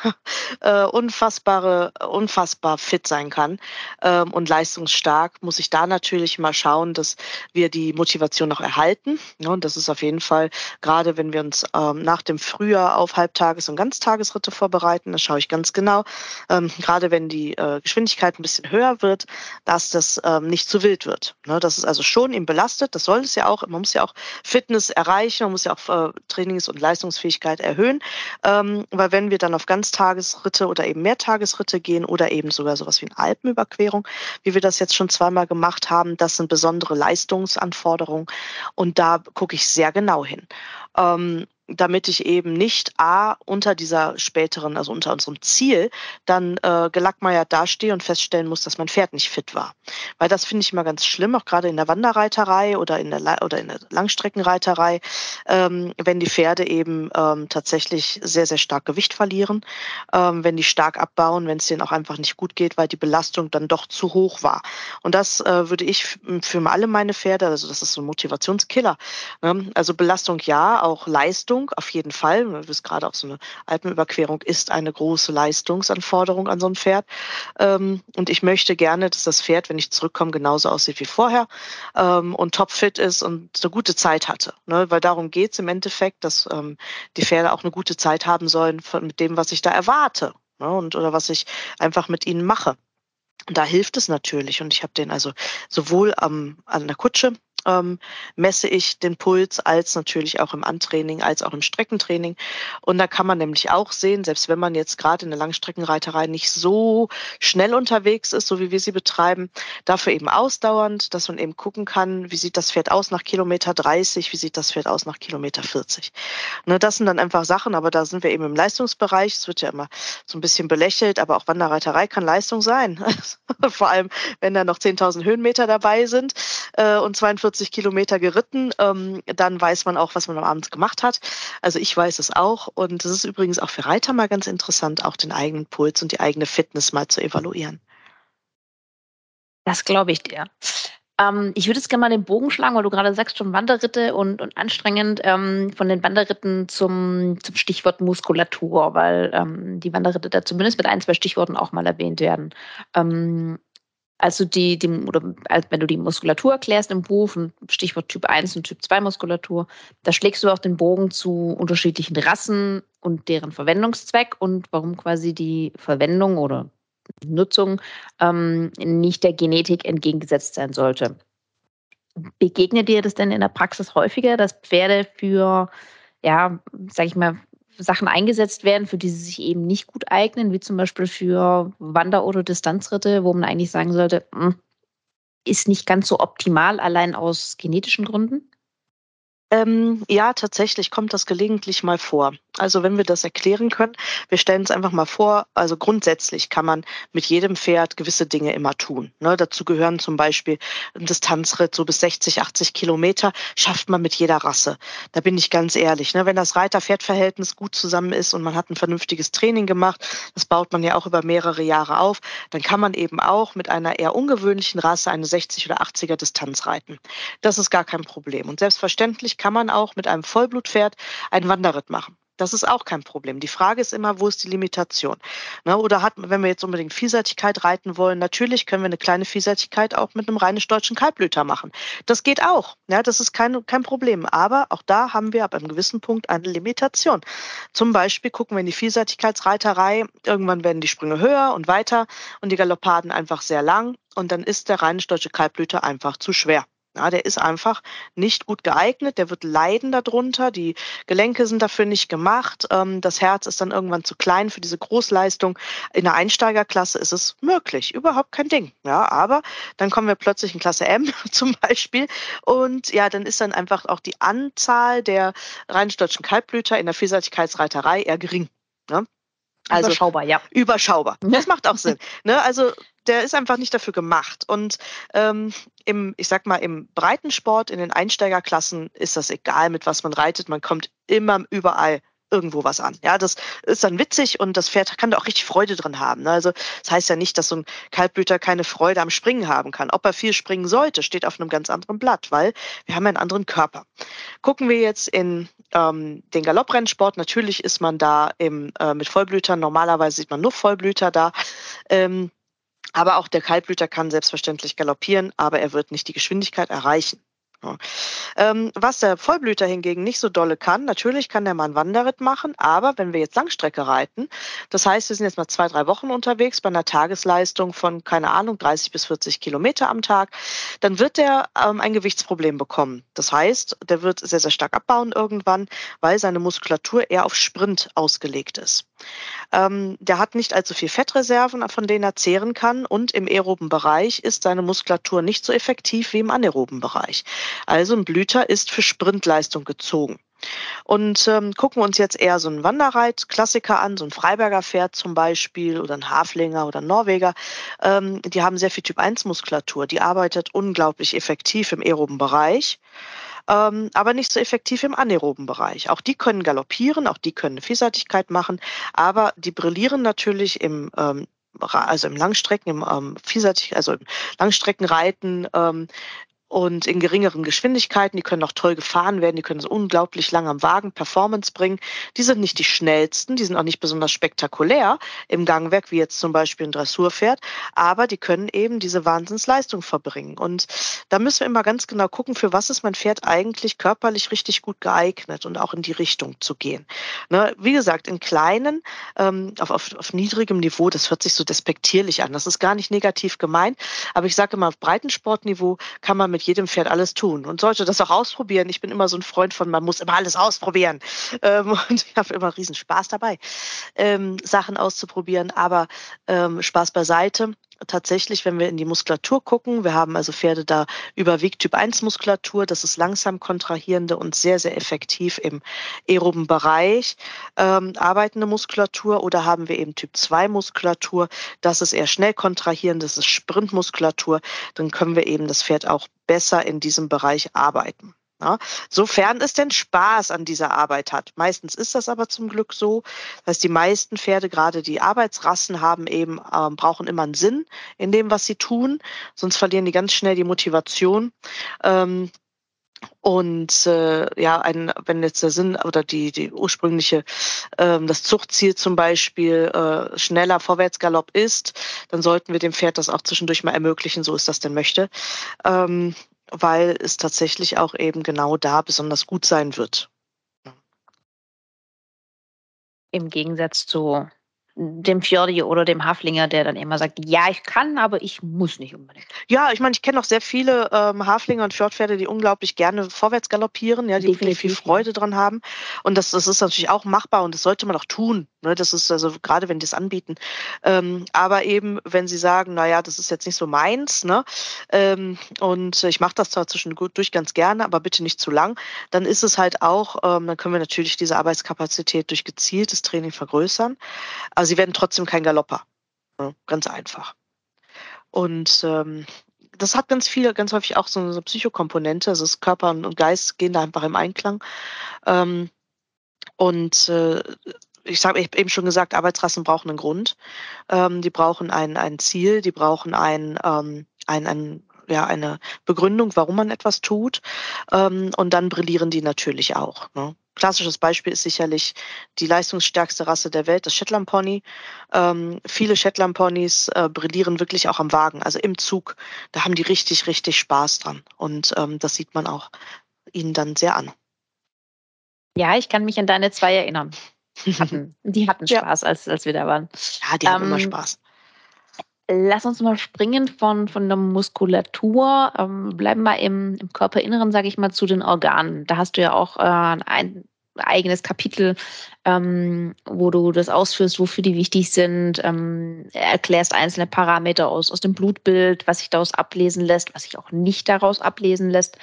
äh, unfassbare, unfassbar fit sein kann ähm, und leistungsstark, muss ich da natürlich mal schauen, dass wir die Motivation noch erhalten. Ja, und das ist auf jeden Fall, gerade wenn wir uns ähm, nach dem Frühjahr auf Halbtages- und Ganztagesritte vorbereiten, da schaue ich ganz genau, ähm, gerade wenn die äh, Geschwindigkeit ein bisschen höher wird, dass das ähm, nicht zu wild wird. Ne, das ist also schon ihm belastet, das soll es ja auch, man muss ja auch auch Fitness erreichen, man muss ja auch äh, Trainings- und Leistungsfähigkeit erhöhen. Ähm, weil wenn wir dann auf Ganztagesritte oder eben Mehrtagesritte gehen oder eben sogar sowas wie eine Alpenüberquerung, wie wir das jetzt schon zweimal gemacht haben, das sind besondere Leistungsanforderungen und da gucke ich sehr genau hin. Ähm, damit ich eben nicht A unter dieser späteren, also unter unserem Ziel, dann äh, gelackmeiert dastehe und feststellen muss, dass mein Pferd nicht fit war. Weil das finde ich immer ganz schlimm, auch gerade in der Wanderreiterei oder in der, oder in der Langstreckenreiterei, ähm, wenn die Pferde eben ähm, tatsächlich sehr, sehr stark Gewicht verlieren, ähm, wenn die stark abbauen, wenn es denen auch einfach nicht gut geht, weil die Belastung dann doch zu hoch war. Und das äh, würde ich für alle meine Pferde, also das ist so ein Motivationskiller. Ne? Also Belastung ja, auch Leistung Leistung, auf jeden Fall. Du wisst gerade auch so eine Alpenüberquerung ist eine große Leistungsanforderung an so ein Pferd. Ähm, und ich möchte gerne, dass das Pferd, wenn ich zurückkomme, genauso aussieht wie vorher ähm, und topfit ist und eine gute Zeit hatte. Ne? Weil darum geht es im Endeffekt, dass ähm, die Pferde auch eine gute Zeit haben sollen mit dem, was ich da erwarte. Ne? Und oder was ich einfach mit ihnen mache. Da hilft es natürlich. Und ich habe den also sowohl am, an der Kutsche ähm, messe ich den Puls als natürlich auch im Antraining, als auch im Streckentraining. Und da kann man nämlich auch sehen, selbst wenn man jetzt gerade in der Langstreckenreiterei nicht so schnell unterwegs ist, so wie wir sie betreiben, dafür eben ausdauernd, dass man eben gucken kann, wie sieht das Pferd aus nach Kilometer 30, wie sieht das Pferd aus nach Kilometer 40. Ne, das sind dann einfach Sachen, aber da sind wir eben im Leistungsbereich. Es wird ja immer so ein bisschen belächelt, aber auch Wanderreiterei kann Leistung sein. Vor allem, wenn da noch 10.000 Höhenmeter dabei sind äh, und 42 40 Kilometer geritten, ähm, dann weiß man auch, was man am Abend gemacht hat. Also ich weiß es auch. Und es ist übrigens auch für Reiter mal ganz interessant, auch den eigenen Puls und die eigene Fitness mal zu evaluieren. Das glaube ich dir. Ähm, ich würde jetzt gerne mal den Bogen schlagen, weil du gerade sagst, schon Wanderritte und, und anstrengend ähm, von den Wanderritten zum, zum Stichwort Muskulatur, weil ähm, die Wanderritte da zumindest mit ein, zwei Stichworten auch mal erwähnt werden. Also die, die oder wenn du die Muskulatur erklärst im Buch, Stichwort Typ 1 und Typ 2 Muskulatur, da schlägst du auch den Bogen zu unterschiedlichen Rassen und deren Verwendungszweck und warum quasi die Verwendung oder Nutzung ähm, nicht der Genetik entgegengesetzt sein sollte. Begegnet dir das denn in der Praxis häufiger, dass Pferde für, ja, sag ich mal, Sachen eingesetzt werden, für die sie sich eben nicht gut eignen, wie zum Beispiel für Wander- oder Distanzritte, wo man eigentlich sagen sollte, hm, ist nicht ganz so optimal, allein aus genetischen Gründen? Ähm, ja, tatsächlich kommt das gelegentlich mal vor. Also wenn wir das erklären können, wir stellen uns einfach mal vor, also grundsätzlich kann man mit jedem Pferd gewisse Dinge immer tun. Ne, dazu gehören zum Beispiel ein Distanzritt so bis 60, 80 Kilometer, schafft man mit jeder Rasse. Da bin ich ganz ehrlich. Ne, wenn das Reiter-Pferd-Verhältnis gut zusammen ist und man hat ein vernünftiges Training gemacht, das baut man ja auch über mehrere Jahre auf, dann kann man eben auch mit einer eher ungewöhnlichen Rasse eine 60 oder 80er Distanz reiten. Das ist gar kein Problem. Und selbstverständlich kann man auch mit einem Vollblutpferd einen Wanderritt machen. Das ist auch kein Problem. Die Frage ist immer, wo ist die Limitation? Ne, oder hat, wenn wir jetzt unbedingt Vielseitigkeit reiten wollen, natürlich können wir eine kleine Vielseitigkeit auch mit einem rheinisch-deutschen Kaltblüter machen. Das geht auch. Ja, das ist kein, kein Problem. Aber auch da haben wir ab einem gewissen Punkt eine Limitation. Zum Beispiel gucken wir in die Vielseitigkeitsreiterei. Irgendwann werden die Sprünge höher und weiter und die Galoppaden einfach sehr lang. Und dann ist der rheinisch-deutsche Kaltblüter einfach zu schwer. Ja, der ist einfach nicht gut geeignet, der wird leiden darunter, die Gelenke sind dafür nicht gemacht, ähm, das Herz ist dann irgendwann zu klein für diese Großleistung. In der Einsteigerklasse ist es möglich, überhaupt kein Ding. Ja, aber dann kommen wir plötzlich in Klasse M zum Beispiel und ja, dann ist dann einfach auch die Anzahl der rheinisch-deutschen Kaltblüter in der Vielseitigkeitsreiterei eher gering. Ne? Also überschaubar, ja. Überschaubar. Das macht auch Sinn. Ne? Also der ist einfach nicht dafür gemacht. Und ähm, im, ich sag mal, im Breitensport, in den Einsteigerklassen ist das egal, mit was man reitet. Man kommt immer überall irgendwo was an. Ja, das ist dann witzig und das Pferd kann da auch richtig Freude drin haben. Ne? Also das heißt ja nicht, dass so ein Kaltblüter keine Freude am Springen haben kann. Ob er viel springen sollte, steht auf einem ganz anderen Blatt, weil wir haben einen anderen Körper. Gucken wir jetzt in ähm, den Galopprennsport. Natürlich ist man da im, äh, mit Vollblütern. Normalerweise sieht man nur Vollblüter da. Ähm, aber auch der Kaltblüter kann selbstverständlich galoppieren, aber er wird nicht die Geschwindigkeit erreichen. Ähm, was der Vollblüter hingegen nicht so dolle kann, natürlich kann der mal einen Wanderritt machen, aber wenn wir jetzt Langstrecke reiten, das heißt, wir sind jetzt mal zwei, drei Wochen unterwegs bei einer Tagesleistung von, keine Ahnung, 30 bis 40 Kilometer am Tag, dann wird der ähm, ein Gewichtsproblem bekommen. Das heißt, der wird sehr, sehr stark abbauen irgendwann, weil seine Muskulatur eher auf Sprint ausgelegt ist. Ähm, der hat nicht allzu viel Fettreserven, von denen er zehren kann und im aeroben Bereich ist seine Muskulatur nicht so effektiv wie im anaeroben Bereich. Also ein Blüter ist für Sprintleistung gezogen. Und ähm, gucken wir uns jetzt eher so einen Wanderreit-Klassiker an, so ein Freiberger Pferd zum Beispiel oder ein Haflinger oder ein Norweger. Ähm, die haben sehr viel Typ-1-Muskulatur. Die arbeitet unglaublich effektiv im aeroben Bereich, ähm, aber nicht so effektiv im anaeroben Bereich. Auch die können galoppieren, auch die können Vielseitigkeit machen, aber die brillieren natürlich im ähm, also im Langstrecken, im ähm, vielseitig, also im Langstreckenreiten, ähm, und in geringeren Geschwindigkeiten. Die können auch toll gefahren werden, die können so unglaublich lang am Wagen Performance bringen. Die sind nicht die schnellsten, die sind auch nicht besonders spektakulär im Gangwerk, wie jetzt zum Beispiel ein Dressurpferd, aber die können eben diese Wahnsinnsleistung verbringen. Und da müssen wir immer ganz genau gucken, für was ist mein Pferd eigentlich körperlich richtig gut geeignet und auch in die Richtung zu gehen. Ne, wie gesagt, in kleinen, ähm, auf, auf, auf niedrigem Niveau, das hört sich so despektierlich an. Das ist gar nicht negativ gemeint, aber ich sage immer, auf Breitensportniveau kann man mit mit jedem Pferd alles tun und sollte das auch ausprobieren. Ich bin immer so ein Freund von, man muss immer alles ausprobieren. Ähm, und ich habe immer riesen Spaß dabei, ähm, Sachen auszuprobieren. Aber ähm, Spaß beiseite tatsächlich, wenn wir in die Muskulatur gucken, wir haben also Pferde da überwiegt Typ 1 Muskulatur, das ist langsam kontrahierende und sehr, sehr effektiv im aeroben Bereich ähm, arbeitende Muskulatur oder haben wir eben Typ 2 Muskulatur, das ist eher schnell kontrahierend, das ist Sprintmuskulatur, dann können wir eben das Pferd auch besser in diesem Bereich arbeiten. Ja, sofern es denn Spaß an dieser Arbeit hat. Meistens ist das aber zum Glück so. Das heißt, die meisten Pferde, gerade die Arbeitsrassen, haben eben, ähm, brauchen immer einen Sinn in dem, was sie tun. Sonst verlieren die ganz schnell die Motivation. Ähm, und äh, ja, ein, wenn jetzt der Sinn oder die, die ursprüngliche, ähm, das Zuchtziel zum Beispiel äh, schneller Vorwärtsgalopp ist, dann sollten wir dem Pferd das auch zwischendurch mal ermöglichen, so es das denn möchte. Ähm, weil es tatsächlich auch eben genau da besonders gut sein wird. Im Gegensatz zu dem Fjordi oder dem Haflinger, der dann immer sagt, ja, ich kann, aber ich muss nicht unbedingt. Ja, ich meine, ich kenne auch sehr viele ähm, Haflinger und Fjordpferde, die unglaublich gerne vorwärts galoppieren, ja, die Definitiv. wirklich viel Freude dran haben. Und das, das ist natürlich auch machbar und das sollte man auch tun. Ne? Das ist also gerade, wenn die es anbieten. Ähm, aber eben, wenn sie sagen, naja, das ist jetzt nicht so meins, ne? Ähm, und ich mache das zwar zwischendurch ganz gerne, aber bitte nicht zu lang, dann ist es halt auch, ähm, dann können wir natürlich diese Arbeitskapazität durch gezieltes Training vergrößern. Also sie werden trotzdem kein Galopper. Ja, ganz einfach. Und ähm, das hat ganz viel, ganz häufig auch so eine Psychokomponente. Also das Körper und Geist gehen da einfach im Einklang. Ähm, und äh, ich habe eben schon gesagt, Arbeitsrassen brauchen einen Grund. Ähm, die brauchen ein, ein Ziel, die brauchen ein, ähm, ein, ein, ja, eine Begründung, warum man etwas tut. Ähm, und dann brillieren die natürlich auch. Ne? klassisches Beispiel ist sicherlich die leistungsstärkste Rasse der Welt, das Shetland Pony. Ähm, viele Shetland Ponys äh, brillieren wirklich auch am Wagen, also im Zug. Da haben die richtig, richtig Spaß dran. Und ähm, das sieht man auch ihnen dann sehr an. Ja, ich kann mich an deine zwei erinnern. Hatten, die hatten Spaß, ja. als, als wir da waren. Ja, die haben immer ähm, Spaß. Lass uns mal springen von, von der Muskulatur. Ähm, bleiben wir im, im Körperinneren, sage ich mal, zu den Organen. Da hast du ja auch äh, ein eigenes Kapitel, ähm, wo du das ausführst, wofür die wichtig sind, ähm, erklärst einzelne Parameter aus, aus dem Blutbild, was sich daraus ablesen lässt, was sich auch nicht daraus ablesen lässt.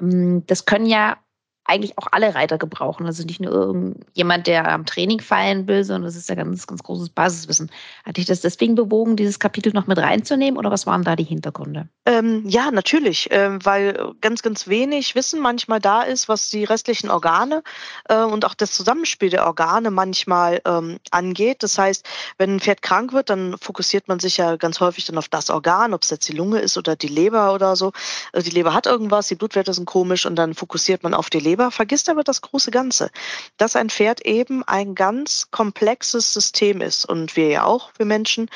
Ähm, das können ja eigentlich auch alle Reiter gebrauchen. Also nicht nur irgendjemand, der am Training feiern will, sondern das ist ja ganz, ganz großes Basiswissen. Hat dich das deswegen bewogen, dieses Kapitel noch mit reinzunehmen oder was waren da die Hintergründe? Ähm, ja, natürlich, ähm, weil ganz, ganz wenig Wissen manchmal da ist, was die restlichen Organe äh, und auch das Zusammenspiel der Organe manchmal ähm, angeht. Das heißt, wenn ein Pferd krank wird, dann fokussiert man sich ja ganz häufig dann auf das Organ, ob es jetzt die Lunge ist oder die Leber oder so. Also die Leber hat irgendwas, die Blutwerte sind komisch und dann fokussiert man auf die Leber Leber, vergisst aber das große Ganze, dass ein Pferd eben ein ganz komplexes System ist. Und wir ja auch, wir Menschen,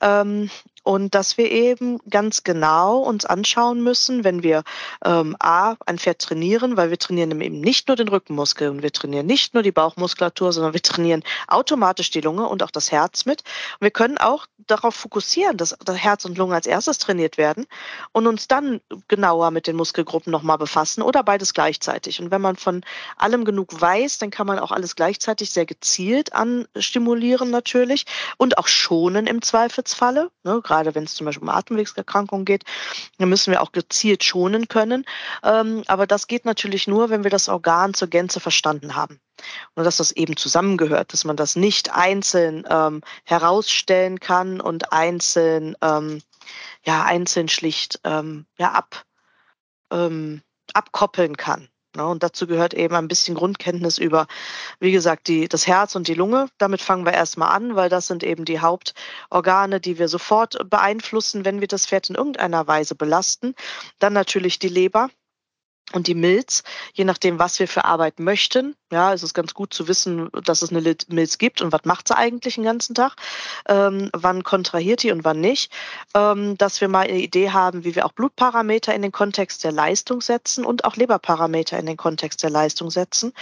ähm, und dass wir eben ganz genau uns anschauen müssen, wenn wir ähm, A, ein Pferd trainieren, weil wir trainieren eben nicht nur den Rückenmuskel und wir trainieren nicht nur die Bauchmuskulatur, sondern wir trainieren automatisch die Lunge und auch das Herz mit. Und wir können auch darauf fokussieren, dass das Herz und Lunge als erstes trainiert werden und uns dann genauer mit den Muskelgruppen nochmal befassen oder beides gleichzeitig. Und wenn man von allem genug weiß, dann kann man auch alles gleichzeitig sehr gezielt anstimulieren natürlich und auch schonen im Zweifelsfalle. Ne? Gerade wenn es zum Beispiel um Atemwegserkrankungen geht, dann müssen wir auch gezielt schonen können. Ähm, aber das geht natürlich nur, wenn wir das Organ zur Gänze verstanden haben. Und dass das eben zusammengehört, dass man das nicht einzeln ähm, herausstellen kann und einzeln, ähm, ja, einzeln schlicht ähm, ja, ab, ähm, abkoppeln kann. Ne? Und dazu gehört eben ein bisschen Grundkenntnis über, wie gesagt, die, das Herz und die Lunge. Damit fangen wir erstmal an, weil das sind eben die Hauptorgane, die wir sofort beeinflussen, wenn wir das Pferd in irgendeiner Weise belasten. Dann natürlich die Leber und die Milz, je nachdem, was wir für Arbeit möchten. Ja, es ist ganz gut zu wissen, dass es eine Milz gibt und was macht sie eigentlich den ganzen Tag, ähm, wann kontrahiert die und wann nicht. Ähm, dass wir mal eine Idee haben, wie wir auch Blutparameter in den Kontext der Leistung setzen und auch Leberparameter in den Kontext der Leistung setzen.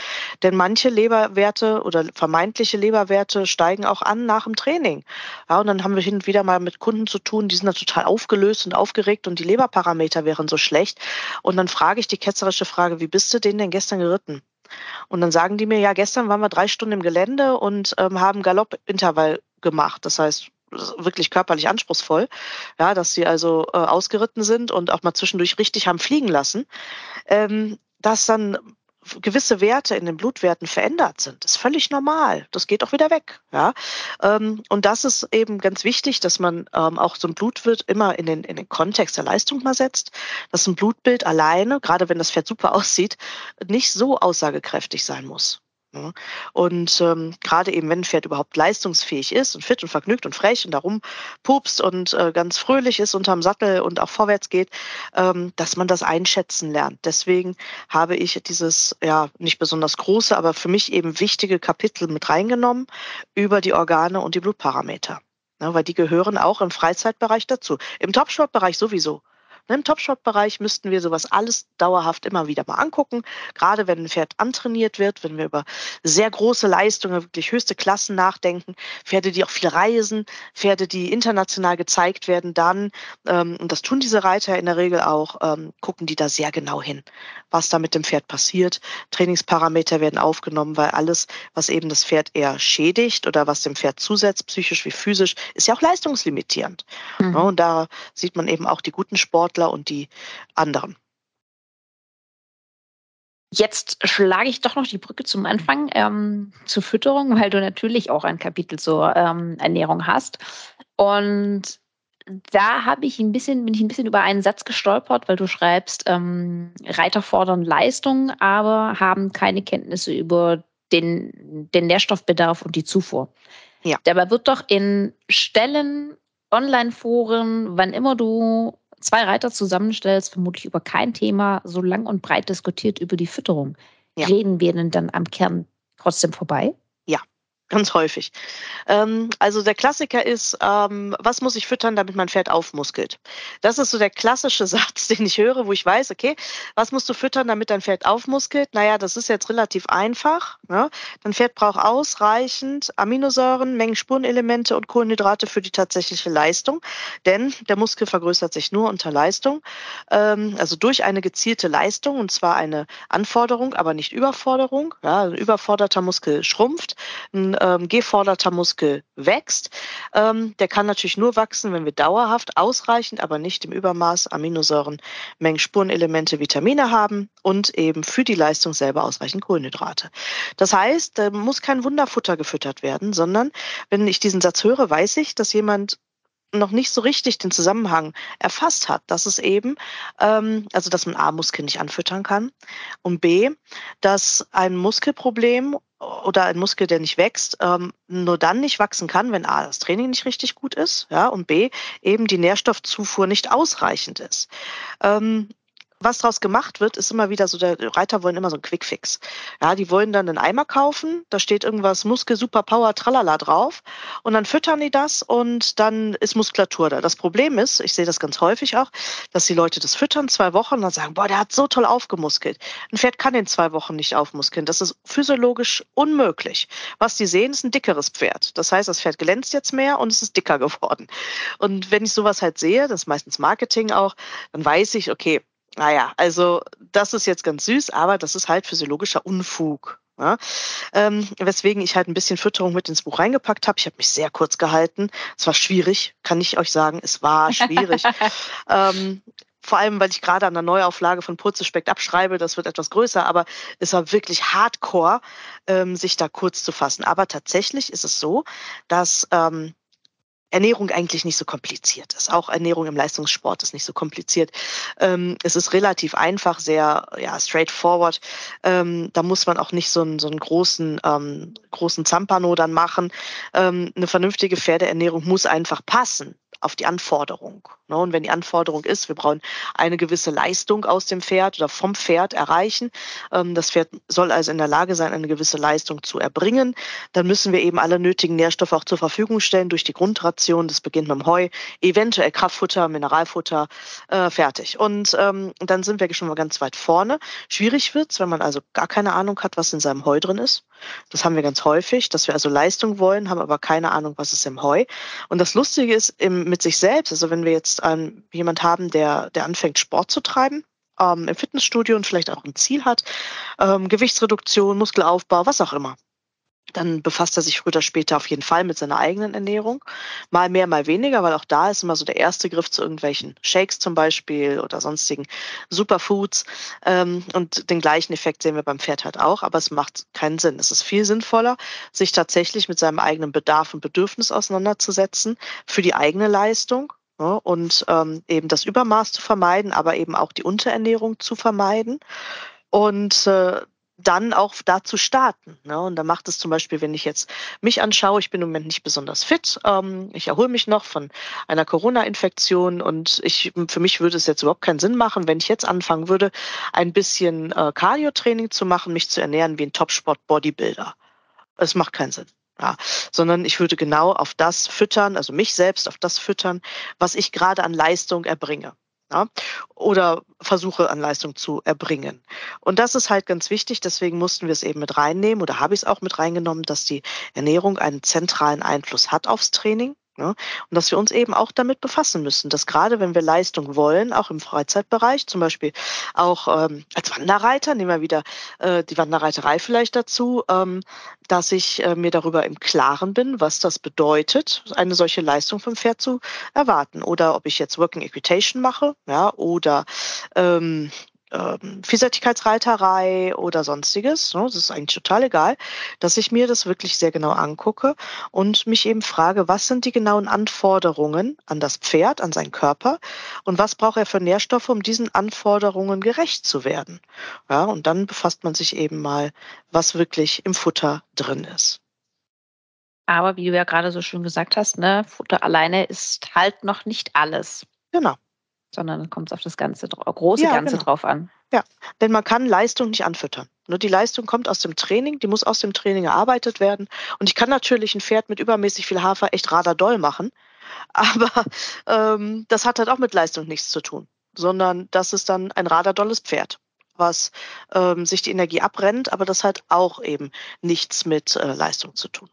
Denn manche Leberwerte oder vermeintliche Leberwerte steigen auch an nach dem Training. Ja, und dann haben wir hin und wieder mal mit Kunden zu tun, die sind da total aufgelöst und aufgeregt und die Leberparameter wären so schlecht. Und dann frage ich die ketzerische Frage, wie bist du den denn gestern geritten? Und dann sagen die mir, ja, gestern waren wir drei Stunden im Gelände und ähm, haben Galoppintervall gemacht. Das heißt, wirklich körperlich anspruchsvoll, ja, dass sie also äh, ausgeritten sind und auch mal zwischendurch richtig haben fliegen lassen. Ähm, dass dann gewisse Werte in den Blutwerten verändert sind. Ist völlig normal. Das geht auch wieder weg. Ja? Ähm, und das ist eben ganz wichtig, dass man ähm, auch so ein Blutbild immer in den, in den Kontext der Leistung mal setzt, dass ein Blutbild alleine, gerade wenn das Pferd super aussieht, nicht so aussagekräftig sein muss. Ne? Und ähm, gerade eben, wenn ein Pferd überhaupt leistungsfähig ist und fit und vergnügt und frech und darum pupst und äh, ganz fröhlich ist unterm Sattel und auch vorwärts geht, ähm, dass man das einschätzen lernt. Deswegen habe ich dieses, ja, nicht besonders große, aber für mich eben wichtige Kapitel mit reingenommen über die Organe und die Blutparameter. Ne, weil die gehören auch im Freizeitbereich dazu. Im Topsportbereich sowieso. Ne, Im Topshop-Bereich müssten wir sowas alles dauerhaft immer wieder mal angucken. Gerade wenn ein Pferd antrainiert wird, wenn wir über sehr große Leistungen, wirklich höchste Klassen nachdenken, Pferde, die auch viel reisen, Pferde, die international gezeigt werden, dann, ähm, und das tun diese Reiter in der Regel auch, ähm, gucken die da sehr genau hin, was da mit dem Pferd passiert. Trainingsparameter werden aufgenommen, weil alles, was eben das Pferd eher schädigt oder was dem Pferd zusetzt, psychisch wie physisch, ist ja auch leistungslimitierend. Mhm. Ja, und da sieht man eben auch die guten Sportler, Sportler und die anderen. Jetzt schlage ich doch noch die Brücke zum Anfang ähm, zur Fütterung, weil du natürlich auch ein Kapitel zur ähm, Ernährung hast. Und da habe ich ein bisschen, bin ich ein bisschen über einen Satz gestolpert, weil du schreibst, ähm, Reiter fordern Leistung, aber haben keine Kenntnisse über den, den Nährstoffbedarf und die Zufuhr. Ja. Dabei wird doch in Stellen, Online-Foren, wann immer du zwei Reiter zusammenstellst, vermutlich über kein Thema so lang und breit diskutiert über die Fütterung. Ja. Reden wir denn dann am Kern trotzdem vorbei? Ganz häufig. Ähm, also der Klassiker ist, ähm, was muss ich füttern, damit mein Pferd aufmuskelt? Das ist so der klassische Satz, den ich höre, wo ich weiß, okay, was musst du füttern, damit dein Pferd aufmuskelt? Naja, das ist jetzt relativ einfach. Ne? Dein Pferd braucht ausreichend Aminosäuren, Mengen Spurenelemente und Kohlenhydrate für die tatsächliche Leistung, denn der Muskel vergrößert sich nur unter Leistung, ähm, also durch eine gezielte Leistung und zwar eine Anforderung, aber nicht Überforderung. Ja, ein überforderter Muskel schrumpft. Ein ähm, geforderter Muskel wächst. Ähm, der kann natürlich nur wachsen, wenn wir dauerhaft ausreichend, aber nicht im Übermaß Aminosäuren, Mengen Spurenelemente, Vitamine haben und eben für die Leistung selber ausreichend Kohlenhydrate. Das heißt, da muss kein Wunderfutter gefüttert werden, sondern wenn ich diesen Satz höre, weiß ich, dass jemand noch nicht so richtig den Zusammenhang erfasst hat, dass es eben, ähm, also dass man A, Muskeln nicht anfüttern kann und B, dass ein Muskelproblem oder ein Muskel, der nicht wächst, ähm, nur dann nicht wachsen kann, wenn A, das Training nicht richtig gut ist, ja, und B, eben die Nährstoffzufuhr nicht ausreichend ist. Ähm, was daraus gemacht wird, ist immer wieder so, der Reiter wollen immer so einen Quickfix. Ja, die wollen dann einen Eimer kaufen, da steht irgendwas Muskel, Super Power, Tralala drauf und dann füttern die das und dann ist Muskulatur da. Das Problem ist, ich sehe das ganz häufig auch, dass die Leute das füttern zwei Wochen und dann sagen, boah, der hat so toll aufgemuskelt. Ein Pferd kann in zwei Wochen nicht aufmuskeln. Das ist physiologisch unmöglich. Was die sehen, ist ein dickeres Pferd. Das heißt, das Pferd glänzt jetzt mehr und es ist dicker geworden. Und wenn ich sowas halt sehe, das ist meistens Marketing auch, dann weiß ich, okay, naja, also das ist jetzt ganz süß, aber das ist halt physiologischer Unfug. Ja, ähm, weswegen ich halt ein bisschen Fütterung mit ins Buch reingepackt habe. Ich habe mich sehr kurz gehalten. Es war schwierig, kann ich euch sagen. Es war schwierig. ähm, vor allem, weil ich gerade an der Neuauflage von Purzespekt abschreibe, das wird etwas größer, aber es war wirklich hardcore, ähm, sich da kurz zu fassen. Aber tatsächlich ist es so, dass ähm, Ernährung eigentlich nicht so kompliziert ist. Auch Ernährung im Leistungssport ist nicht so kompliziert. Ähm, es ist relativ einfach, sehr ja, straightforward. Ähm, da muss man auch nicht so einen, so einen großen, ähm, großen Zampano dann machen. Ähm, eine vernünftige Pferdeernährung muss einfach passen auf die Anforderung. Ne? Und wenn die Anforderung ist, wir brauchen eine gewisse Leistung aus dem Pferd oder vom Pferd erreichen, ähm, das Pferd soll also in der Lage sein, eine gewisse Leistung zu erbringen, dann müssen wir eben alle nötigen Nährstoffe auch zur Verfügung stellen durch die Grundration. Das beginnt mit dem Heu, eventuell Kraftfutter, Mineralfutter, äh, fertig. Und ähm, dann sind wir schon mal ganz weit vorne. Schwierig wird's, wenn man also gar keine Ahnung hat, was in seinem Heu drin ist. Das haben wir ganz häufig, dass wir also Leistung wollen, haben aber keine Ahnung, was ist im Heu. Und das Lustige ist im, mit sich selbst, also wenn wir jetzt ähm, jemand haben, der, der anfängt, Sport zu treiben, ähm, im Fitnessstudio und vielleicht auch ein Ziel hat, ähm, Gewichtsreduktion, Muskelaufbau, was auch immer dann befasst er sich früher oder später auf jeden Fall mit seiner eigenen Ernährung. Mal mehr, mal weniger, weil auch da ist immer so der erste Griff zu irgendwelchen Shakes zum Beispiel oder sonstigen Superfoods. Ähm, und den gleichen Effekt sehen wir beim Pferd halt auch, aber es macht keinen Sinn. Es ist viel sinnvoller, sich tatsächlich mit seinem eigenen Bedarf und Bedürfnis auseinanderzusetzen für die eigene Leistung ne, und ähm, eben das Übermaß zu vermeiden, aber eben auch die Unterernährung zu vermeiden. Und äh, dann auch da zu starten. Ne? Und da macht es zum Beispiel, wenn ich jetzt mich anschaue, ich bin im Moment nicht besonders fit, ähm, ich erhole mich noch von einer Corona-Infektion und ich, für mich würde es jetzt überhaupt keinen Sinn machen, wenn ich jetzt anfangen würde, ein bisschen äh, Cardio-Training zu machen, mich zu ernähren wie ein Topsport-Bodybuilder. Es macht keinen Sinn. Ja, sondern ich würde genau auf das füttern, also mich selbst auf das füttern, was ich gerade an Leistung erbringe ja, oder Versuche an Leistung zu erbringen. Und das ist halt ganz wichtig, deswegen mussten wir es eben mit reinnehmen oder habe ich es auch mit reingenommen, dass die Ernährung einen zentralen Einfluss hat aufs Training. Ne? Und dass wir uns eben auch damit befassen müssen, dass gerade wenn wir Leistung wollen, auch im Freizeitbereich, zum Beispiel auch ähm, als Wanderreiter, nehmen wir wieder äh, die Wanderreiterei vielleicht dazu, ähm, dass ich äh, mir darüber im Klaren bin, was das bedeutet, eine solche Leistung vom Pferd zu erwarten. Oder ob ich jetzt Working Equitation mache, ja, oder ähm, ähm, Vielseitigkeitsreiterei oder sonstiges, ne, das ist eigentlich total egal, dass ich mir das wirklich sehr genau angucke und mich eben frage, was sind die genauen Anforderungen an das Pferd, an seinen Körper und was braucht er für Nährstoffe, um diesen Anforderungen gerecht zu werden. Ja, und dann befasst man sich eben mal, was wirklich im Futter drin ist. Aber wie du ja gerade so schön gesagt hast, ne, Futter alleine ist halt noch nicht alles. Genau sondern kommt es auf das ganze, große ja, Ganze genau. drauf an. Ja, denn man kann Leistung nicht anfüttern. Nur die Leistung kommt aus dem Training, die muss aus dem Training erarbeitet werden. Und ich kann natürlich ein Pferd mit übermäßig viel Hafer echt raderdoll machen, aber ähm, das hat halt auch mit Leistung nichts zu tun, sondern das ist dann ein raderdolles Pferd was ähm, sich die Energie abbrennt, aber das hat auch eben nichts mit äh, Leistung zu tun.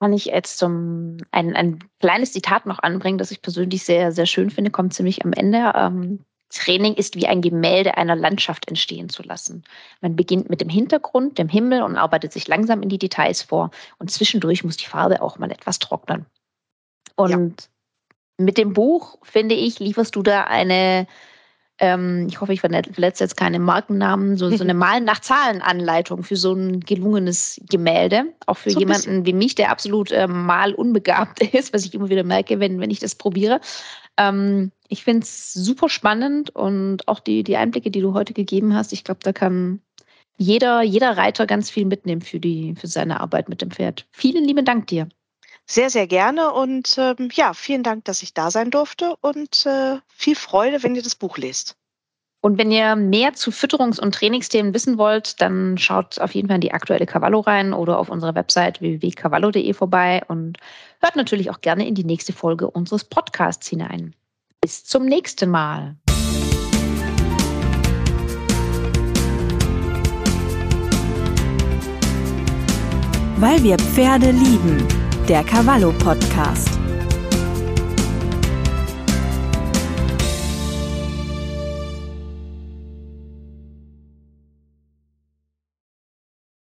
Kann ich jetzt zum ein, ein kleines Zitat noch anbringen, das ich persönlich sehr, sehr schön finde, kommt ziemlich am Ende. Ähm, Training ist wie ein Gemälde einer Landschaft entstehen zu lassen. Man beginnt mit dem Hintergrund, dem Himmel und arbeitet sich langsam in die Details vor. Und zwischendurch muss die Farbe auch mal etwas trocknen. Und ja. mit dem Buch, finde ich, lieferst du da eine ähm, ich hoffe, ich verletze jetzt keine Markennamen, so, so eine Malen nach Zahlen Anleitung für so ein gelungenes Gemälde. Auch für so jemanden wie mich, der absolut äh, mal unbegabt ist, was ich immer wieder merke, wenn, wenn ich das probiere. Ähm, ich finde es super spannend und auch die, die Einblicke, die du heute gegeben hast, ich glaube, da kann jeder, jeder Reiter ganz viel mitnehmen für, die, für seine Arbeit mit dem Pferd. Vielen lieben Dank dir. Sehr, sehr gerne und ähm, ja, vielen Dank, dass ich da sein durfte und äh, viel Freude, wenn ihr das Buch lest. Und wenn ihr mehr zu Fütterungs- und Trainingsthemen wissen wollt, dann schaut auf jeden Fall in die aktuelle Cavallo rein oder auf unserer Website www.cavallo.de vorbei und hört natürlich auch gerne in die nächste Folge unseres Podcasts hinein. Bis zum nächsten Mal. Weil wir Pferde lieben der Cavallo Podcast.